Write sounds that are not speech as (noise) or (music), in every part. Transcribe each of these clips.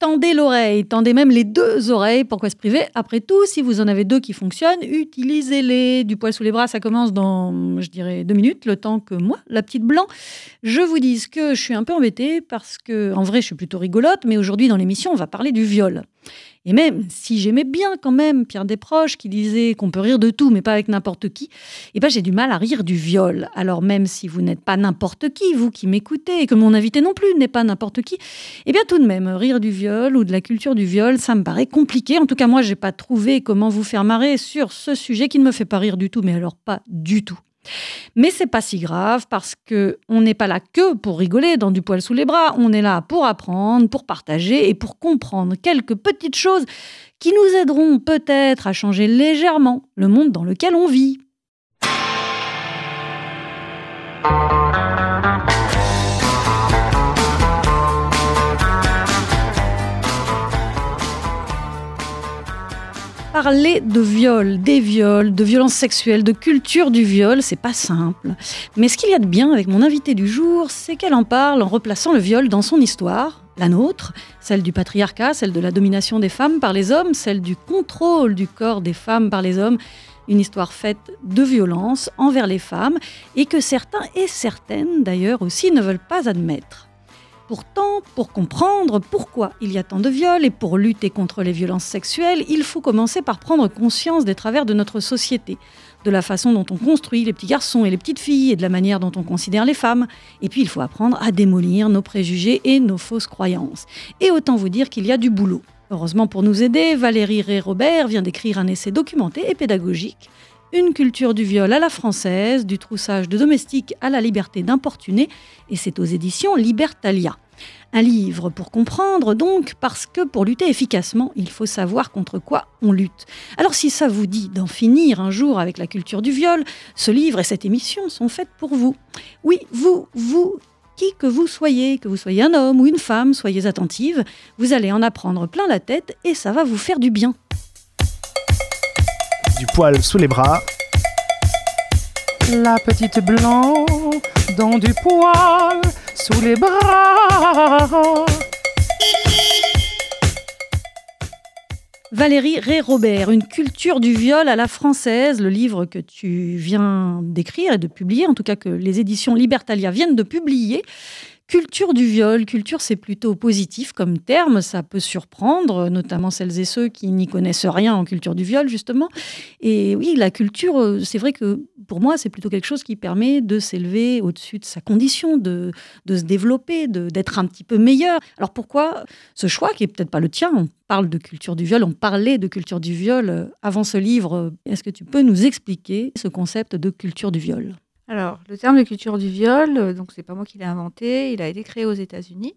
tendez l'oreille, tendez même les deux oreilles. Pourquoi se priver Après tout, si vous en avez deux qui fonctionnent, utilisez-les. Du poil sous les bras, ça commence dans, je dirais, deux minutes, le temps que moi, la petite blanc, je vous dise que je suis un peu embêtée parce que, en vrai, je suis plutôt rigolote, mais aujourd'hui, dans l'émission, on va parler du viol. Et même si j'aimais bien quand même Pierre Desproges qui disait qu'on peut rire de tout, mais pas avec n'importe qui, eh ben j'ai du mal à rire du viol. Alors même si vous n'êtes pas n'importe qui, vous qui m'écoutez, et que mon invité non plus n'est pas n'importe qui, eh bien tout de même, rire du viol ou de la culture du viol, ça me paraît compliqué. En tout cas, moi, j'ai pas trouvé comment vous faire marrer sur ce sujet qui ne me fait pas rire du tout, mais alors pas du tout. Mais c'est pas si grave parce que on n'est pas là que pour rigoler dans du poil sous les bras, on est là pour apprendre, pour partager et pour comprendre quelques petites choses qui nous aideront peut-être à changer légèrement le monde dans lequel on vit. Parler de viol, des viols, de violences sexuelles, de culture du viol, c'est pas simple. Mais ce qu'il y a de bien avec mon invité du jour, c'est qu'elle en parle en replaçant le viol dans son histoire, la nôtre, celle du patriarcat, celle de la domination des femmes par les hommes, celle du contrôle du corps des femmes par les hommes, une histoire faite de violence envers les femmes et que certains et certaines d'ailleurs aussi ne veulent pas admettre. Pourtant, pour comprendre pourquoi il y a tant de viols et pour lutter contre les violences sexuelles, il faut commencer par prendre conscience des travers de notre société, de la façon dont on construit les petits garçons et les petites filles et de la manière dont on considère les femmes. Et puis, il faut apprendre à démolir nos préjugés et nos fausses croyances. Et autant vous dire qu'il y a du boulot. Heureusement pour nous aider, Valérie Ré-Robert vient d'écrire un essai documenté et pédagogique une culture du viol à la française, du troussage de domestiques à la liberté d'importuner, et c'est aux éditions Libertalia. Un livre pour comprendre donc, parce que pour lutter efficacement, il faut savoir contre quoi on lutte. Alors si ça vous dit d'en finir un jour avec la culture du viol, ce livre et cette émission sont faites pour vous. Oui, vous, vous, qui que vous soyez, que vous soyez un homme ou une femme, soyez attentive, vous allez en apprendre plein la tête et ça va vous faire du bien du poil sous les bras. La petite blanc dans du poil sous les bras. Valérie Ré-Robert, Une culture du viol à la française, le livre que tu viens d'écrire et de publier, en tout cas que les éditions Libertalia viennent de publier. Culture du viol, culture c'est plutôt positif comme terme, ça peut surprendre, notamment celles et ceux qui n'y connaissent rien en culture du viol justement. Et oui, la culture, euh, c'est vrai que pour moi c'est plutôt quelque chose qui permet de s'élever au-dessus de sa condition, de, de se développer, d'être un petit peu meilleur. Alors pourquoi ce choix qui est peut-être pas le tien On parle de culture du viol, on parlait de culture du viol euh, avant ce livre. Est-ce que tu peux nous expliquer ce concept de culture du viol? Alors, le terme de culture du viol, euh, donc c'est pas moi qui l'ai inventé, il a été créé aux États-Unis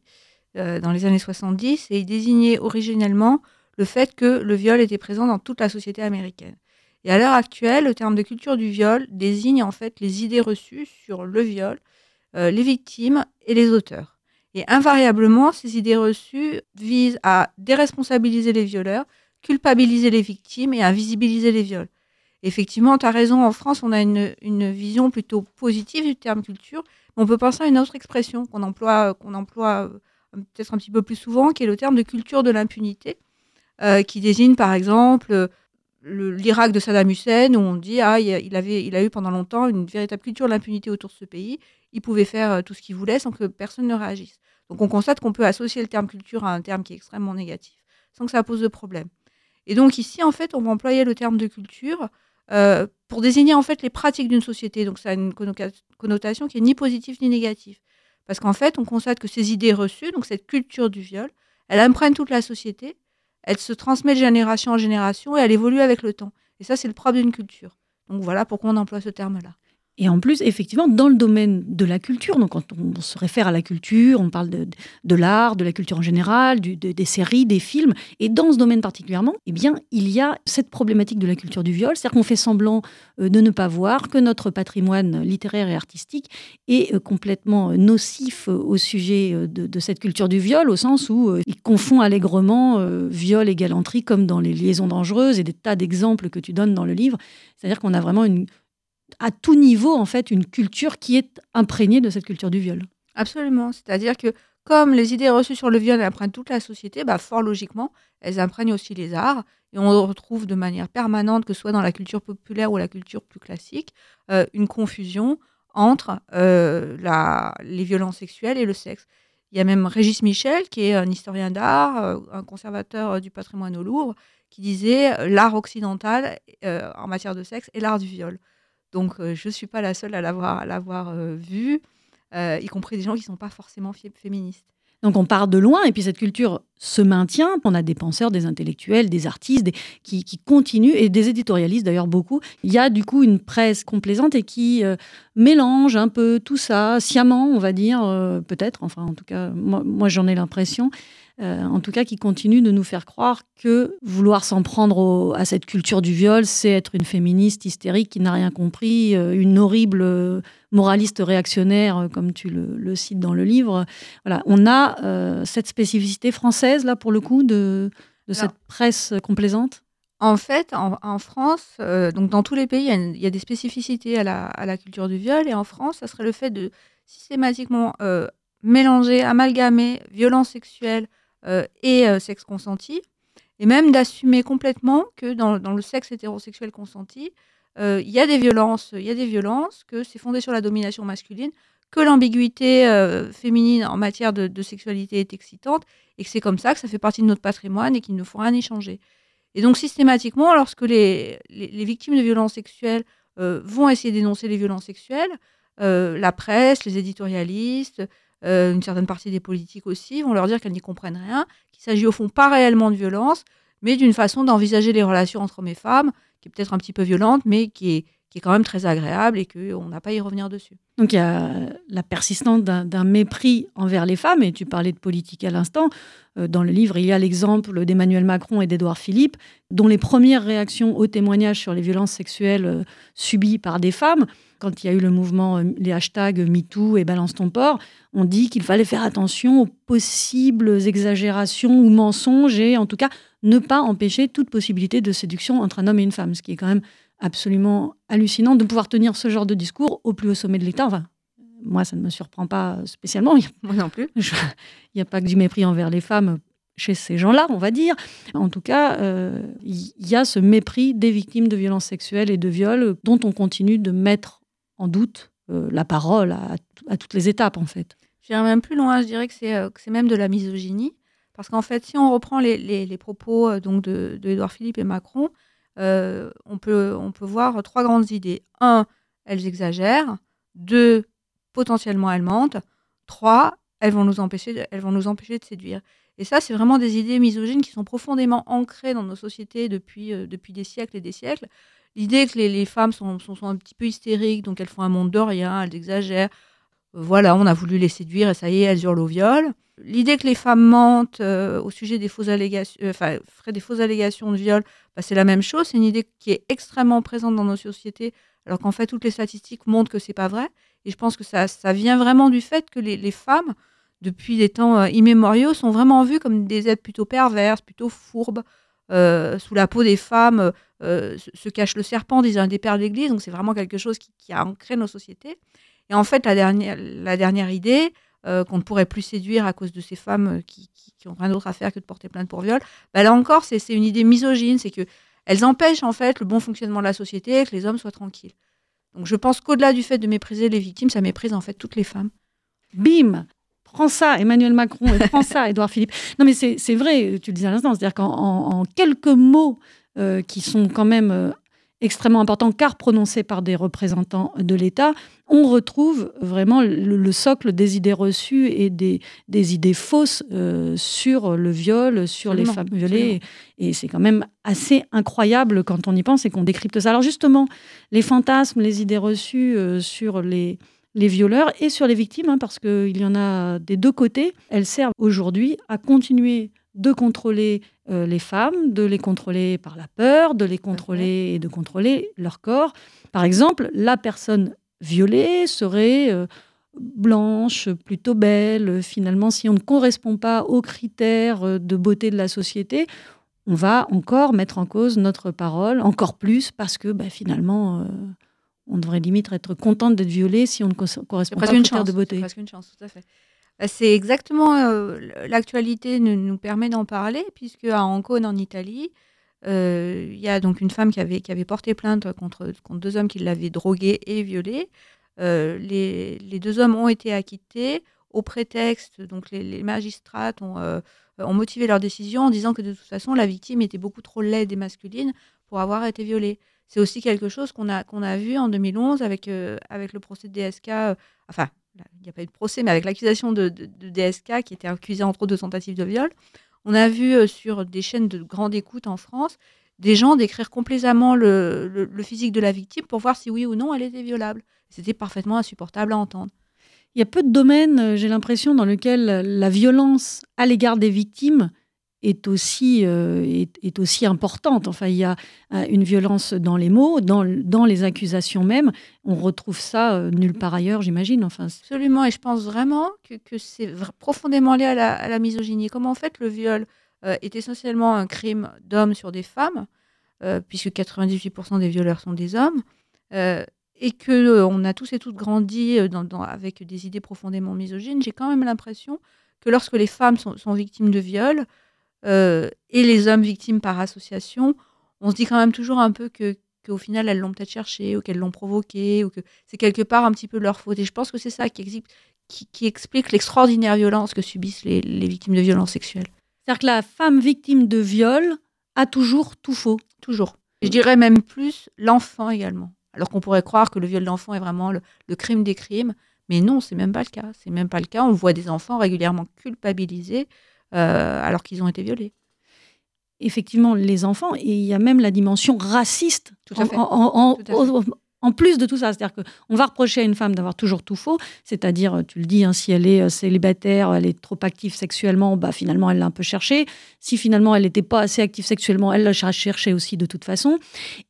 euh, dans les années 70 et il désignait originellement le fait que le viol était présent dans toute la société américaine. Et à l'heure actuelle, le terme de culture du viol désigne en fait les idées reçues sur le viol, euh, les victimes et les auteurs. Et invariablement, ces idées reçues visent à déresponsabiliser les violeurs, culpabiliser les victimes et à visibiliser les viols. Effectivement, tu as raison, en France, on a une, vision plutôt positive du terme culture. on peut penser à une autre expression qu'on emploie, qu'on emploie euh, peut-être un petit peu plus souvent, qui est le terme de culture de l'impunité, euh, qui désigne par exemple l'Irak de Saddam Hussein, où on dit ah, il, avait, il a eu pendant longtemps une véritable culture de l'impunité autour de ce pays. Il pouvait faire euh, tout ce qu'il voulait sans que personne ne réagisse. Donc on constate qu'on peut associer le terme culture à un terme qui est extrêmement négatif, sans que ça pose de problème. Et donc ici, en fait, on va employer le terme de culture euh, pour désigner en fait les pratiques d'une société. Donc ça a une connotation qui est ni positive ni négative. Parce qu'en fait, on constate que ces idées reçues, donc cette culture du viol, elle imprègne toute la société, elle se transmet de génération en génération et elle évolue avec le temps. Et ça, c'est le propre d'une culture. Donc voilà pourquoi on emploie ce terme-là. Et en plus, effectivement, dans le domaine de la culture, donc quand on se réfère à la culture, on parle de, de l'art, de la culture en général, des séries, des films, et dans ce domaine particulièrement, eh bien, il y a cette problématique de la culture du viol, c'est-à-dire qu'on fait semblant euh, de ne pas voir que notre patrimoine littéraire et artistique est euh, complètement nocif au sujet euh, de, de cette culture du viol, au sens où il confond allègrement viol et galanterie, comme dans les liaisons dangereuses et des tas d'exemples que tu donnes dans le livre. C'est-à-dire qu'on a vraiment une à tout niveau, en fait, une culture qui est imprégnée de cette culture du viol. Absolument. C'est-à-dire que comme les idées reçues sur le viol imprègnent toute la société, bah, fort logiquement, elles imprègnent aussi les arts. Et on retrouve de manière permanente, que ce soit dans la culture populaire ou la culture plus classique, euh, une confusion entre euh, les violences sexuelles et le sexe. Il y a même Régis Michel, qui est un historien d'art, euh, un conservateur du patrimoine au Louvre, qui disait l'art occidental en matière de sexe est l'art du viol. Donc je ne suis pas la seule à l'avoir vu, y compris des gens qui ne sont pas forcément féministes. Donc on part de loin et puis cette culture se maintient. On a des penseurs, des intellectuels, des artistes qui, continuent et des éditorialistes d'ailleurs beaucoup. Il y a du coup une presse complaisante et qui euh, mélange un peu tout ça sciemment, on va dire, euh, peut-être. Enfin en tout cas, moi j'en ai l'impression. Euh, en tout cas qui continue de nous faire croire que vouloir s'en prendre à cette culture du viol, c'est être une féministe hystérique qui n'a rien compris, euh, une horrible euh, moraliste réactionnaire, comme tu le, cites dans le livre. Voilà, on a cette spécificité française, là, pour le coup, de, cette presse complaisante? En fait, en, France, donc dans tous les pays, il y, a, des spécificités à la, à la, culture du viol. Et en France, ça serait le fait de systématiquement mélanger, amalgamer violence sexuelle, et euh, sexe consenti, et même d'assumer complètement que dans, le sexe hétérosexuel consenti, euh, il y a des violences, il y a des violences, que c'est fondé sur la domination masculine, que l'ambiguïté féminine en matière de, sexualité est excitante, et que c'est comme ça que ça fait partie de notre patrimoine et qu'il ne faut rien y changer. Et donc systématiquement, lorsque les, les, victimes de violences sexuelles vont essayer d'énoncer les violences sexuelles, la presse, les éditorialistes, euh, une certaine partie des politiques aussi, vont leur dire qu'elles n'y comprennent rien, qu'il s'agit au fond pas réellement de violence, mais d'une façon d'envisager les relations entre hommes et femmes, qui est peut-être un petit peu violente, mais qui est, qui est quand même très agréable et qu'on n'a pas à y revenir dessus. Donc il y a la persistance d'un mépris envers les femmes, et tu parlais de politique à l'instant. Euh, dans le livre, il y a l'exemple d'Emmanuel Macron et d'Édouard Philippe, dont les premières réactions aux témoignages sur les violences sexuelles euh, subies par des femmes quand il y a eu le mouvement, euh, les hashtags MeToo et Balance ton port, on dit qu'il fallait faire attention aux possibles exagérations ou mensonges et en tout cas ne pas empêcher toute possibilité de séduction entre un homme et une femme, ce qui est quand même absolument hallucinant de pouvoir tenir ce genre de discours au plus haut sommet de l'État. Enfin, moi, ça ne me surprend pas spécialement. Moi non plus. Il n'y a pas que du mépris envers les femmes chez ces gens-là, on va dire. En tout cas, euh, il y a ce mépris des victimes de violences sexuelles et de viols dont on continue de mettre en doute euh, la parole à, toutes les étapes, en fait. J'irais même plus loin, je dirais que c'est, euh, même de la misogynie. Parce qu'en fait, si on reprend les, propos euh, donc de, de Philippe et Macron, on, peut, on peut voir trois grandes idées. Un, elles exagèrent. Deux, potentiellement elles mentent. Trois, elles vont nous empêcher de, elles vont nous empêcher de séduire. Et ça, c'est vraiment des idées misogynes qui sont profondément ancrées dans nos sociétés depuis, depuis des siècles et des siècles. L'idée que les, femmes sont, sont, un petit peu hystériques, donc elles font un monde de rien, elles exagèrent. Euh, voilà, on a voulu les séduire et ça y est, elles hurlent au viol. L'idée que les femmes mentent euh, au sujet des fausses allégations, euh, enfin, feraient des fausses allégations de viol, bah, c'est la même chose. C'est une idée qui est extrêmement présente dans nos sociétés, alors qu'en fait, toutes les statistiques montrent que c'est pas vrai. Et je pense que ça, ça vient vraiment du fait que les, femmes, depuis des temps immémoriaux, sont vraiment vues comme des êtres plutôt perverses, plutôt fourbes, euh, sous la peau des femmes euh, se cache le serpent, disait un des pères de l'Église. Donc c'est vraiment quelque chose qui, a ancré nos sociétés. Et en fait, la dernière, la dernière idée, euh, qu'on ne pourrait plus séduire à cause de ces femmes qui, qui, ont rien d'autre à faire que de porter plainte pour viol, bah là encore, c'est une idée misogyne, c'est que elles empêchent en fait le bon fonctionnement de la société, que les hommes soient tranquilles. Donc je pense qu'au-delà du fait de mépriser les victimes, ça méprise en fait toutes les femmes. Bim prends ça, Emmanuel Macron, et prends ça, (laughs) Édouard Philippe. Non, mais c'est vrai, tu le disais à l'instant, c'est-à-dire qu'en quelques mots euh, qui sont quand même euh, extrêmement importants, car prononcés par des représentants de l'État, on retrouve vraiment le, socle des idées reçues et des, des idées fausses euh, sur le viol, sur les femmes violées. Et c'est quand même assez incroyable quand on y pense et qu'on décrypte ça. Alors justement, les fantasmes, les idées reçues sur les les violeurs et sur les victimes, hein, parce qu'il y en a des deux côtés. Elles servent aujourd'hui à continuer de contrôler euh, les femmes, de les contrôler par la peur, de les contrôler et de contrôler leur corps. Par exemple, la personne violée serait euh, blanche, plutôt belle. Finalement, si on ne correspond pas aux critères euh, de beauté de la société, on va encore mettre en cause notre parole, encore plus, parce que bah, finalement, on devrait limite être contente d'être violée si on ne correspond pas aux critères de beauté. C'est presque une chance, tout à fait. Bah, c'est exactement euh, l'actualité nous, nous permet d'en parler, puisque à Ancône, en Italie, euh, il y a donc une femme qui avait, qui avait porté plainte contre, contre deux hommes qui l'avaient droguée et violée. Euh, les, les deux hommes ont été acquittés au prétexte, donc les, magistrats ont, motivé leur décision en disant que de toute façon la victime était beaucoup trop laide et masculine pour avoir été violée. C'est aussi quelque chose qu'on a, a vu en 2011 avec, avec le procès de DSK, enfin, il n'y a pas eu de procès, mais avec l'accusation de, DSK qui était accusé entre autres de tentative de viol. On a vu euh, sur des chaînes de grande écoute en France des gens décrire complaisamment le, le- le physique de la victime pour voir si oui ou non elle était violable. C'était parfaitement insupportable à entendre. Il y a peu de domaines, euh, j'ai l'impression, dans lesquels la violence à l'égard des victimes est aussi, euh, est, aussi importante. Enfin, il y a euh, une violence dans les mots, dans, dans les accusations même. On retrouve ça euh, nulle part ailleurs, j'imagine. Enfin, Absolument, et je pense vraiment que, que c'est profondément lié à la, à la misogynie. Comme en fait le viol est essentiellement un crime d'hommes sur des femmes, puisque 98% des violeurs sont des hommes, et que on a tous et toutes grandi dans- avec des idées profondément misogynes, j'ai quand même l'impression que lorsque les femmes sont, sont victimes de viol, euh, et les hommes victimes par association, on se dit quand même toujours un peu que qu'au final elles l'ont peut-être cherché ou qu'elles l'ont provoqué ou que c'est quelque part un petit peu leur faute. Et je pense que c'est ça qui, exi- qui, qui explique l'extraordinaire violence que subissent les, les victimes de violences sexuelles. C'est-à-dire que la femme victime de viol a toujours tout faux. Toujours. Je dirais même plus l'enfant également. Alors qu'on pourrait croire que le viol d'enfant est vraiment le, le crime des crimes. Mais non, c'est même pas le cas. C'est même pas le cas. On voit des enfants régulièrement culpabilisés alors qu'ils ont été violés. Effectivement, les enfants, et il y a même la dimension raciste Tout à en, fait. en- en- Tout à fait. en- en plus de tout ça. C'est-à-dire qu'on va reprocher à une femme d'avoir toujours tout faux, c'est-à-dire, tu le dis, hein, si elle est euh, célibataire, elle est trop active sexuellement, bah, finalement, elle l'a un peu cherché. Si finalement, elle n'était pas assez active sexuellement, elle l'a cher- cherché aussi de toute façon.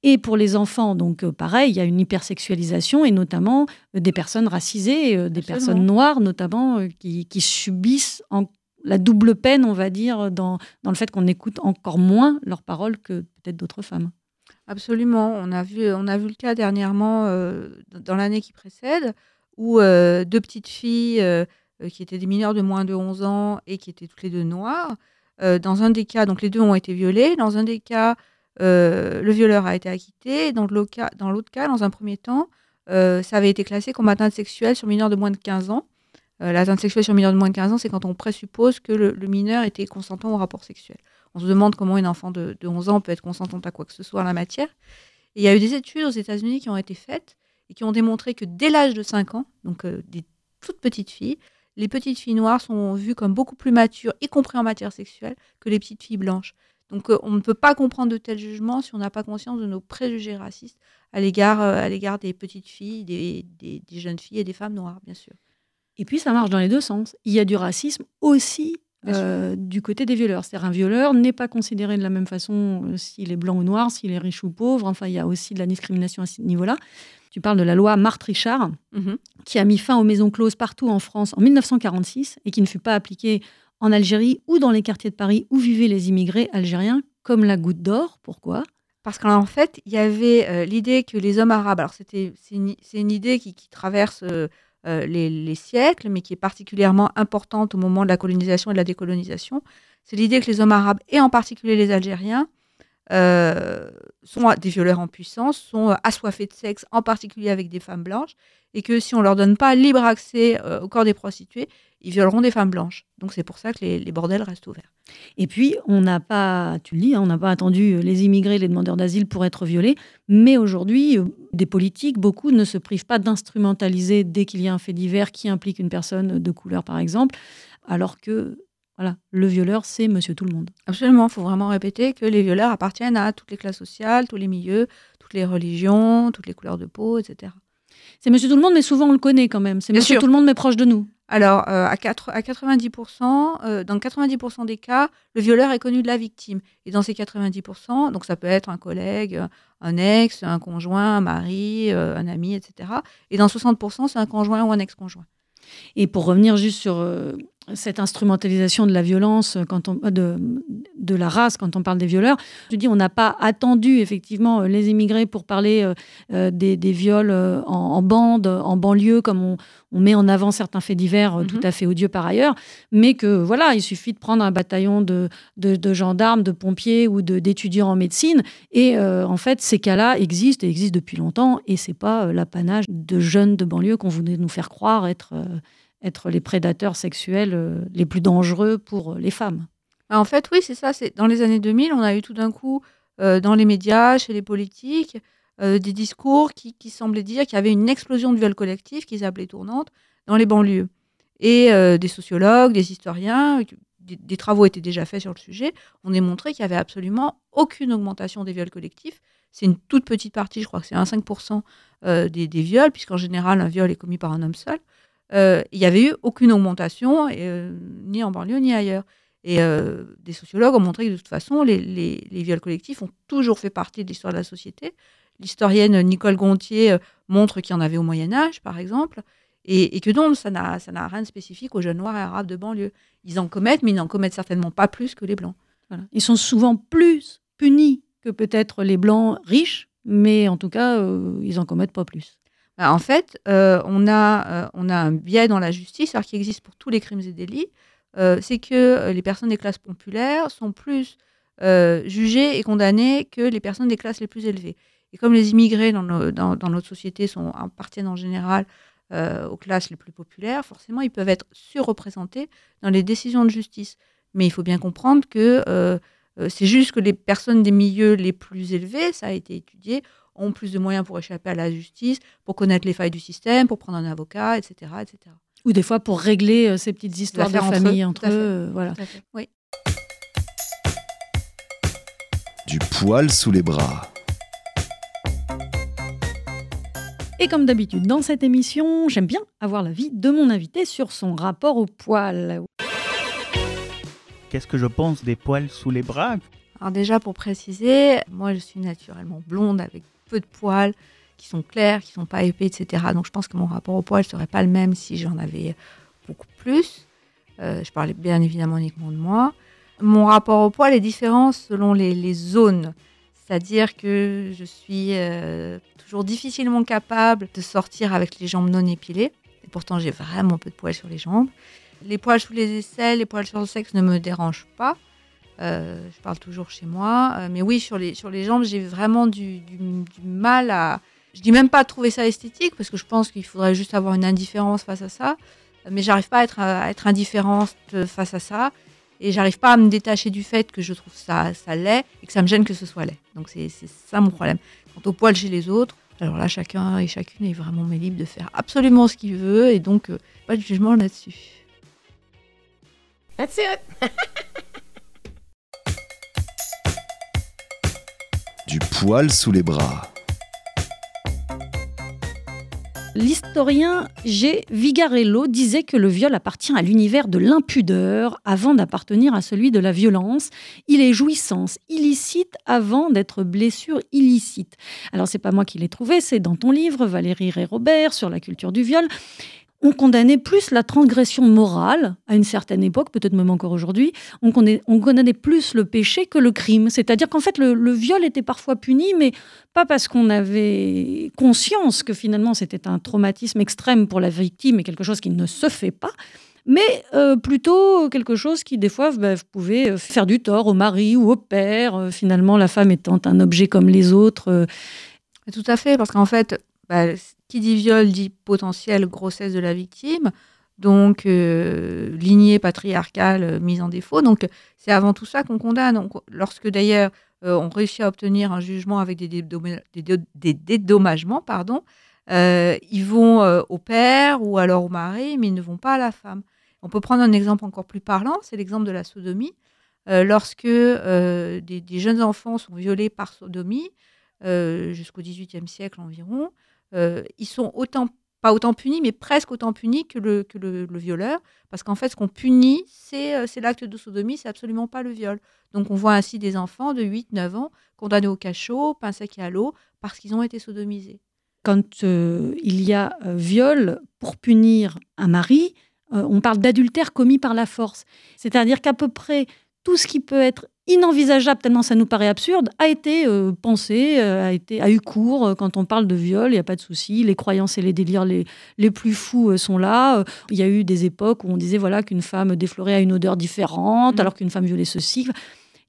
Et pour les enfants, donc euh, pareil, il y a une hypersexualisation, et notamment euh, des personnes racisées, euh, des Absolument. personnes noires notamment, euh, qui, qui subissent en la double peine, on va dire, dans, dans le fait qu'on écoute encore moins leurs paroles que peut-être d'autres femmes. Absolument. On a vu, on a vu le cas dernièrement, euh, dans l'année qui précède, où euh, deux petites filles euh, qui étaient des mineurs de moins de 11 ans et qui étaient toutes les deux noires, dans un des cas, donc les deux ont été violés. Dans un des cas, le violeur a été acquitté. Dans l'autre cas, dans cas, dans un premier temps, ça avait été classé comme atteinte sexuelle sur mineur de moins de 15 ans. Euh, L'atteinte sexuelle sur mineur de moins de 15 ans, c'est quand on présuppose que le, mineur était consentant au rapport sexuel. On se demande comment une enfant de, de 11 ans peut être consentante à quoi que ce soit en la matière. Et il y a eu des études aux États-Unis qui ont été faites et qui ont démontré que dès l'âge de 5 ans, donc euh, des toutes petites filles, les petites filles noires sont vues comme beaucoup plus matures, y compris en matière sexuelle, que les petites filles blanches. Donc euh, on ne peut pas comprendre de tels jugements si on n'a pas conscience de nos préjugés racistes à l'égard des petites filles, des- des jeunes filles et des femmes noires, bien sûr. Et puis, ça marche dans les deux sens. Il y a du racisme aussi euh, du côté des violeurs. C'est-à-dire un violeur n'est pas considéré de la même façon euh, s'il est blanc ou noir, s'il est riche ou pauvre. Enfin, il y a aussi de la discrimination à ce niveau-là. Tu parles de la loi Marthe-Richard, qui a mis fin aux maisons closes partout en France en 1946 et qui ne fut pas appliquée en Algérie ou dans les quartiers de Paris où vivaient les immigrés algériens comme la goutte d'or. Pourquoi? Parce qu'en fait, il y avait euh, l'idée que les hommes arabes, alors c'est, une, idée qui, qui traverse euh, les siècles, mais qui est particulièrement importante au moment de la colonisation et de la décolonisation. C'est l'idée que les hommes arabes, et en particulier les Algériens, euh, sont des violeurs en puissance, sont euh, assoiffés de sexe, en particulier avec des femmes blanches, et que si on leur donne pas libre accès euh, au corps des prostituées, ils violeront des femmes blanches. Donc c'est pour ça que les, bordels restent ouverts. Et puis, on n'a pas, tu le dis, hein, on n'a pas attendu les immigrés, les demandeurs d'asile pour être violés. Mais aujourd'hui, des politiques, beaucoup ne se privent pas d'instrumentaliser dès qu'il y a un fait divers qui implique une personne de couleur, par exemple, alors que voilà, le violeur, c'est monsieur tout le monde. Absolument, il faut vraiment répéter que les violeurs appartiennent à toutes les classes sociales, tous les milieux, toutes les religions, toutes les couleurs de peau, etc. C'est monsieur tout le monde, mais souvent on le connaît quand même. C'est monsieur sûr. tout le monde, mais proche de nous. Alors, euh, à, quatre- à 90%, euh, dans 90% des cas, le violeur est connu de la victime. Et dans ces 90%, donc ça peut être un collègue, euh, un ex, un conjoint, un mari, euh, un ami, etc. Et dans 60%, c'est un conjoint ou un ex-conjoint. Et pour revenir juste sur, cette instrumentalisation de la violence, quand on, de, de la race, quand on parle des violeurs. Je dis, on n'a pas attendu effectivement les immigrés pour parler des, des, viols en, en, bande, en banlieue, comme on, on, met en avant certains faits divers tout mhm. à fait odieux par ailleurs, mais que voilà, il suffit de prendre un bataillon de, de, gendarmes, de pompiers ou d'étudiants en médecine, et en fait, ces cas-là existent et existent depuis longtemps, et c'est pas l'apanage de jeunes de banlieue qu'on voulait nous faire croire être être les prédateurs sexuels euh, les plus dangereux pour euh, les femmes. Bah, en fait, oui, c'est ça. Dans les années 2000, on a eu tout d'un coup euh, dans les médias, chez les politiques, des discours qui, semblaient dire qu'il y avait une explosion de viols collectifs qu'ils appelaient tournante dans les banlieues. Et des sociologues, des historiens, des, travaux étaient déjà faits sur le sujet, on a montré qu'il n'y avait absolument aucune augmentation des viols collectifs. C'est une toute petite partie, je crois que c'est 1,5% des, des viols, puisqu'en général, un viol est commis par un homme seul. Euh, il n'y avait eu aucune augmentation, euh, ni en banlieue, ni ailleurs. Et euh, des sociologues ont montré que de toute façon, les, viols collectifs ont toujours fait partie de l'histoire de la société. L'historienne Nicole Gontier montre qu'il y en avait au Moyen Âge, par exemple, et, que donc ça n'a rien de spécifique aux jeunes noirs et arabes de banlieue. Ils en commettent, mais ils n'en commettent certainement pas plus que les blancs. Ils sont souvent plus punis que peut-être les blancs riches, mais en tout cas, ils en commettent pas plus. Bah, en fait, euh, on, a, euh, on a un biais dans la justice, alors qui existe pour tous les crimes et délits, euh, c'est que les personnes des classes populaires sont plus jugées et condamnées que les personnes des classes les plus élevées. Et comme les immigrés dans, notre société appartiennent en général aux classes les plus populaires, forcément, ils peuvent être surreprésentés dans les décisions de justice. Mais il faut bien comprendre que c'est juste que les personnes des milieux les plus élevés, ça a été étudié, ont plus de moyens pour échapper à la justice, pour connaître les failles du système, pour prendre un avocat, etc. etc. Ou des fois pour régler euh, ces petites histoires de famille entre eux. Euh, voilà. Oui. Du poil sous les bras. Et comme d'habitude dans cette émission, j'aime bien avoir l'avis de mon invité sur son rapport au poil. Qu'est-ce que je pense des poils sous les bras? Alors déjà pour préciser, moi je suis naturellement blonde avec peu de poils, qui sont clairs, qui sont pas épais, etc. Donc je pense que mon rapport au poil serait pas le même si j'en avais beaucoup plus. Euh, je parlais bien évidemment uniquement de moi. Mon rapport au poil est différent selon les, zones. C'est-à-dire que je suis euh, toujours difficilement capable de sortir avec les jambes non épilées. Et pourtant, j'ai vraiment peu de poils sur les jambes. Les poils sous les aisselles, les poils sur le sexe ne me dérangent pas. Euh, je parle toujours chez moi. Euh, mais oui, sur les, sur les jambes, j'ai vraiment du, mal à. Je dis même pas à trouver ça esthétique, parce que je pense qu'il faudrait juste avoir une indifférence face à ça. Mais j'arrive pas à être, à être indifférente face à ça. Et j'arrive pas à me détacher du fait que je trouve ça, ça laid et que ça me gêne que ce soit laid. Donc c'est ça mon problème. Quant au poil chez les autres, alors là, chacun et chacune est vraiment libre de faire absolument ce qu'il veut. Et donc, euh, pas de jugement là-dessus. That's it. (laughs) poil sous les bras. L'historien G. Vigarello disait que le viol appartient à l'univers de l'impudeur avant d'appartenir à celui de la violence. Il est jouissance illicite avant d'être blessure illicite. Alors c'est pas moi qui l'ai trouvé, c'est dans ton livre Valérie Ré-Robert sur la culture du viol on condamnait plus la transgression morale à une certaine époque, peut-être même encore aujourd'hui. On, condamnait plus le péché que le crime. C'est-à-dire qu'en fait, le, viol était parfois puni, mais pas parce qu'on avait conscience que finalement c'était un traumatisme extrême pour la victime et quelque chose qui ne se fait pas, mais euh, plutôt quelque chose qui, des fois, bah, pouvait faire du tort au mari ou au père, euh, finalement, la femme étant un objet comme les autres. Euh. Tout à fait, parce qu'en fait, bah, qui dit viol dit potentielle grossesse de la victime, donc euh, lignée patriarcale euh, mise en défaut. Donc c'est avant tout ça qu'on condamne. Lorsque d'ailleurs euh, on réussit à obtenir un jugement avec des, des, dédommagements, pardon, ils vont au père ou alors au mari, mais ils ne vont pas à la femme. On peut prendre un exemple encore plus parlant, c'est l'exemple de la sodomie. lorsque des, jeunes enfants sont violés par sodomie, jusqu'au XVIIIe siècle environ, ils sont autant pas autant punis, mais presque autant punis que le, violeur. Parce qu'en fait, ce qu'on punit, euh, c'est l'acte de sodomie, c'est absolument pas le viol. Donc on voit ainsi des enfants de 8-9 ans condamnés au cachot, pain sec à l'eau, parce qu'ils ont été sodomisés. Quand euh, il y a viol pour punir un mari, euh, on parle d'adultère commis par la force. C'est-à-dire qu'à peu près tout ce qui peut être inenvisageable, tellement ça nous paraît absurde, a été euh, pensé, euh, a, été, a eu cours. Euh, quand on parle de viol, il n'y a pas de souci. Les croyances et les délires les, les plus fous sont là. Il y a eu des époques où on disait voilà qu'une femme déflorée a une odeur différente, Mm. alors qu'une femme violée ceci.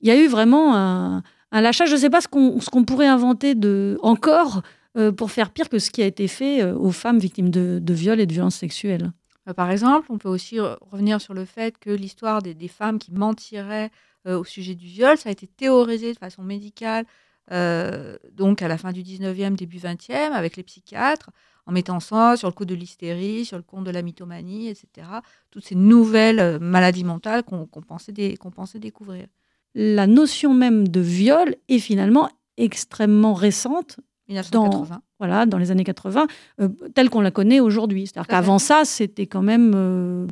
Il y a eu vraiment un, un lâchage. Je ne sais pas ce qu'on ce qu'on pourrait inventer de, encore euh, pour faire pire que ce qui a été fait aux femmes victimes de, de viols et de violences sexuelles. Par exemple, on peut aussi re- revenir sur le fait que l'histoire des, des femmes qui mentiraient au sujet du viol, ça a été théorisé de façon médicale, euh, donc à la fin du 19e, début 20e, avec les psychiatres, en mettant ça sur le coup de l'hystérie, sur le compte de la mythomanie, etc. Toutes ces nouvelles euh, maladies mentales qu'on pensait, découvrir. La notion même de viol est finalement extrêmement récente 1980. voilà, dans les années 80, euh, telle qu'on la connaît aujourd'hui. C'est-à-dire qu'avant ça, c'était quand même... euh,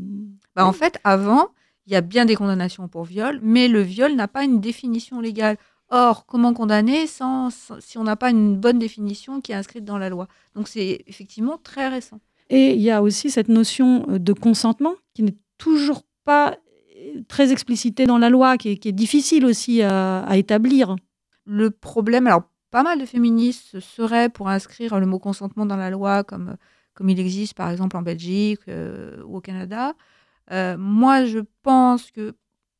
Bah, en fait, avant, il y a bien des condamnations pour viol, mais le viol n'a pas une définition légale. Or, comment condamner sans, sans- si on n'a pas une bonne définition qui est inscrite dans la loi? Donc, c'est effectivement très récent. Et il y a aussi cette notion euh, de consentement qui n'est toujours pas euh, très explicitée dans la loi, qui est, qui est difficile aussi à, à établir. Le problème, alors, pas mal de féministes seraient pour inscrire le mot consentement dans la loi, comme, comme il existe par exemple en Belgique euh, ou au Canada. Euh, moi, je pense que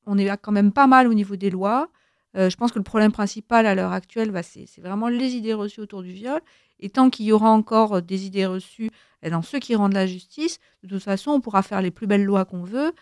on est quand même pas mal au niveau des lois. Euh, je pense que le problème principal à l'heure actuelle, bah, c'est vraiment les idées reçues autour du viol. Et tant qu'il y aura encore euh, des idées reçues dans ceux qui rendent la justice, de toute façon, on pourra faire les plus belles lois qu'on veut.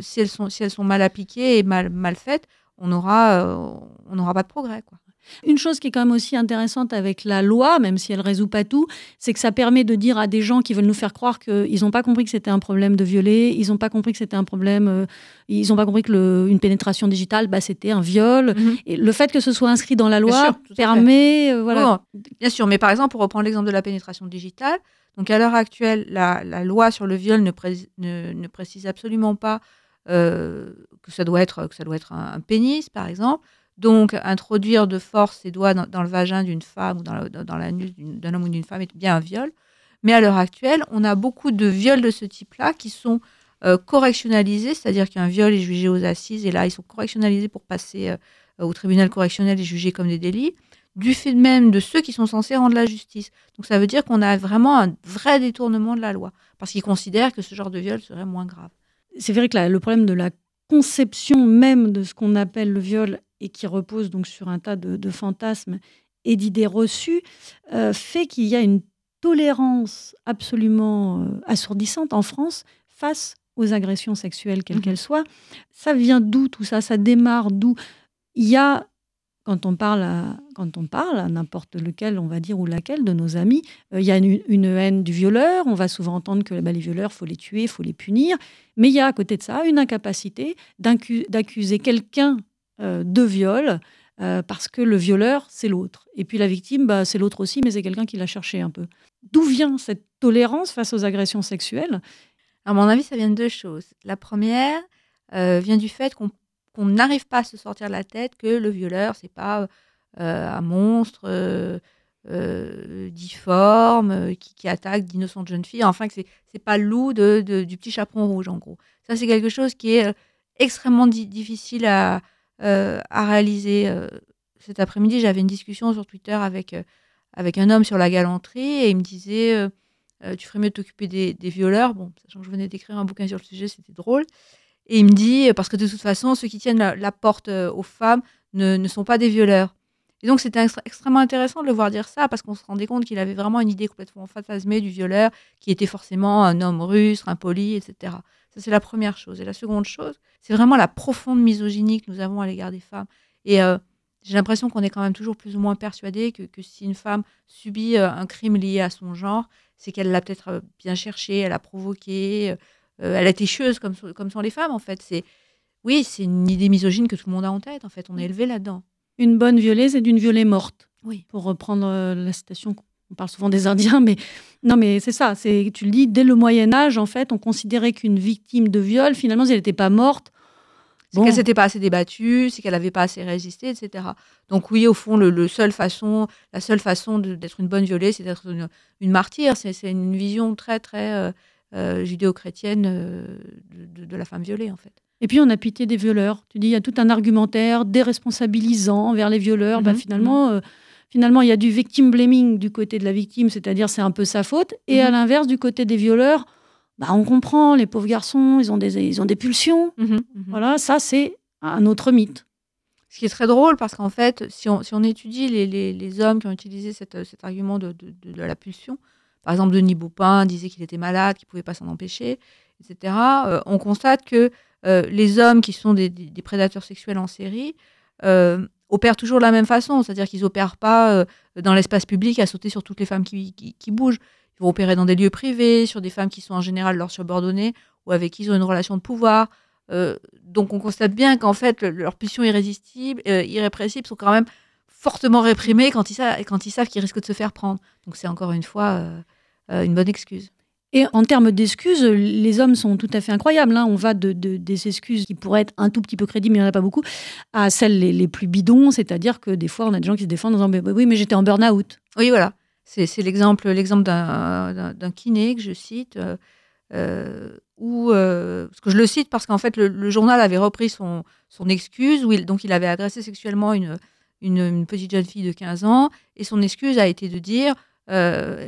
Si, elles sont, si elles sont mal appliquées et mal, mal faites, on n'aura pas de progrès. Quoi. Une chose qui est quand même aussi intéressante avec la loi, même si elle résout pas tout, c'est que ça permet de dire à des gens qui veulent nous faire croire qu'ils n'ont pas compris que c'était un problème de violer, ils n'ont pas compris que c'était un problème, euh, ils n'ont pas compris que le- une pénétration digitale, bah, c'était un viol. Et le fait que ce soit inscrit dans la loi sûr, permet, euh, voilà, Oui, bien sûr, mais par exemple, pour reprendre l'exemple de la pénétration digitale, donc à l'heure actuelle, la, la loi sur le viol ne, pré- ne- ne précise absolument pas euh, que ça doit être, que ça doit être un, un pénis, par exemple. Donc, introduire de force ses doigts dans, le vagin d'une femme ou dans, la- l'anus d'un homme ou d'une femme est bien un viol. Mais à l'heure actuelle, on a beaucoup de viols de ce type-là qui sont euh, correctionnalisés, c'est-à-dire qu'un viol est jugé aux assises et là, ils sont correctionnalisés pour passer euh, au tribunal correctionnel et jugés comme des délits du fait même de ceux qui sont censés rendre la justice. Donc ça veut dire qu'on a vraiment un vrai détournement de la loi, parce qu'ils considèrent que ce genre de viol serait moins grave. c'est vrai que la- le problème de la conception même de ce qu'on appelle le viol et qui repose donc sur un tas de, de fantasmes et d'idées reçues euh, fait qu'il y a une tolérance absolument euh, assourdissante en France face aux agressions sexuelles, quelles Mhm. qu'elles soient. Ça vient d'où tout ça? Ça démarre d'où? Il y a, quand on parle à, quand on parle à n'importe lequel, on va dire, ou laquelle de nos amis, euh, il y a une, une haine du violeur. On va souvent entendre que bah, les violeurs, faut les tuer, faut les punir. Mais il y a à côté de ça une incapacité d'accuser quelqu'un de viol euh, parce que le violeur, c'est l'autre. Et puis la victime, bah, c'est l'autre aussi, mais c'est quelqu'un qui l'a cherché un peu. D'où vient cette tolérance face aux agressions sexuelles? À mon avis, ça vient de deux choses. La première euh, vient du fait qu'on qu'on n'arrive pas à se sortir de la tête que le violeur, c'est pas euh, un monstre euh, euh, difforme euh, qui, attaque d'innocentes jeunes filles. Enfin, que c'est pas le loup de, du petit chaperon rouge, en gros. Ça, c'est quelque chose qui est euh, extrêmement di- difficile à, euh, à réaliser. euh. Cet après-midi, j'avais une discussion sur Twitter avec, euh, avec un homme sur la galanterie et il me disait euh, euh, Tu ferais mieux de t'occuper des, violeurs. Bon, sachant que je venais d'écrire un bouquin sur le sujet, c'était drôle. Et il me dit Parce que de toute façon, ceux qui tiennent la, la porte euh, aux femmes ne, ne sont pas des violeurs. Et donc, c'était extrêmement intéressant de le voir dire ça parce qu'on se rendait compte qu'il avait vraiment une idée complètement fantasmée du violeur qui était forcément un homme russe, impoli, etc. Ça, c'est la première chose. Et la seconde chose, c'est vraiment la profonde misogynie que nous avons à l'égard des femmes. Et euh, j'ai l'impression qu'on est quand même toujours plus ou moins persuadé que, que si une femme subit euh, un crime lié à son genre, c'est qu'elle l'a peut-être euh, bien cherché, elle a provoqué, euh, elle a été chieuse comme, sont- comme sont les femmes, en fait. C'est Oui, c'est une idée misogyne que tout le monde a en tête, en fait. On est élevé là-dedans. Une bonne violée, c'est d'une violée morte. Oui. Pour reprendre la citation, on parle souvent des Indiens, mais non, mais c'est ça. C'est tu le dis dès le Moyen Âge, en fait, on considérait qu'une victime de viol, finalement, si elle n'était pas morte, C'est Bon. qu'elle s'était pas assez débattue, c'est qu'elle n'avait pas assez résisté, etc. Donc oui, au fond, le, le seul façon, la seule façon d'être une bonne violée, c'est d'être une, une martyre. C'est une vision très, très euh, euh, judéo-chrétienne euh, de, de la femme violée, en fait. Et puis on a pitié des violeurs. Tu dis, il y a tout un argumentaire déresponsabilisant vers les violeurs. Bah, Mhm, finalement, euh, finalement, il y a du victim blaming du côté de la victime, c'est-à-dire c'est un peu sa faute. Et à Mhm. l'inverse, du côté des violeurs, bah, on comprend, les pauvres garçons, ils ont des, ils ont des pulsions. Mhm. Voilà, ça c'est un autre mythe. Ce qui est très drôle parce qu'en fait, si on, si on étudie les, les- les hommes qui ont utilisé cette- cet argument de, de- de- de la pulsion, par exemple Denis Baupin disait qu'il était malade, qu'il ne pouvait pas s'en empêcher, etc., euh, on constate que euh, les hommes qui sont des, des- des prédateurs sexuels en série euh, opèrent toujours de la même façon, c'est-à-dire qu'ils n'opèrent pas euh, dans l'espace public à sauter sur toutes les femmes qui, qui- bougent. Ils vont opérer dans des lieux privés, sur des femmes qui sont en général leurs subordonnées ou avec qui ils ont une relation de pouvoir. Euh, donc on constate bien qu'en fait, le- leurs pulsions irrésistibles, euh, irrépressibles sont quand même fortement réprimées quand ils, quand ils savent qu'ils risquent de se faire prendre. Donc c'est encore une fois une bonne excuse. Et en termes d'excuses, les hommes sont tout à fait incroyables. hein. On va de, de- des excuses qui pourraient être un tout petit peu crédibles, mais il n'y en a pas beaucoup, à celles les, plus bidons, c'est-à-dire que des fois, on a des gens qui se défendent en disant "Mais Oui, mais j'étais en burn-out. Oui, voilà. C'est l'exemple l'exemple d'un kiné que je cite, euh, euh, où, euh, parce que je le cite parce qu'en fait, le, journal avait repris son, son excuse, où il, donc il avait agressé sexuellement une, une, petite jeune fille de 15 ans, et son excuse a été de dire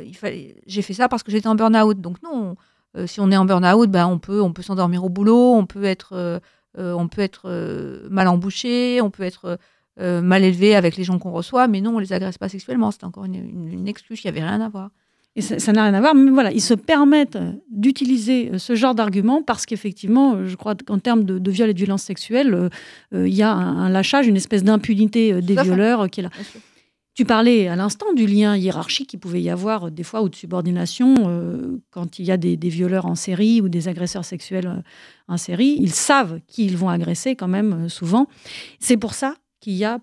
il fallait- j'ai fait ça parce que j'étais en burn-out. Donc non, euh, si on est en burn-out, ben, on peut, on peut s'endormir au boulot, on peut être, euh, euh, on peut être euh, mal embouché, on peut être euh, mal élevé avec les gens qu'on reçoit, mais non, on les agresse pas sexuellement. C'était encore une, une- une excuse qui avait rien à voir. Et ça n'a rien à voir, mais voilà, ils se permettent euh, d'utiliser euh, ce genre d'argument parce qu'effectivement, euh, je crois qu'en termes de, de viol et de violence sexuelle, euh, euh, il y a un, un lâchage, une espèce d'impunité euh, des violeurs euh, qui est là. Tu parlais à l'instant du lien hiérarchique qu'il pouvait y avoir euh, des fois ou de subordination euh, quand il y a des, violeurs en série ou des agresseurs sexuels euh, en série. Ils savent qui ils vont agresser quand même souvent. C'est pour ça qu'il y a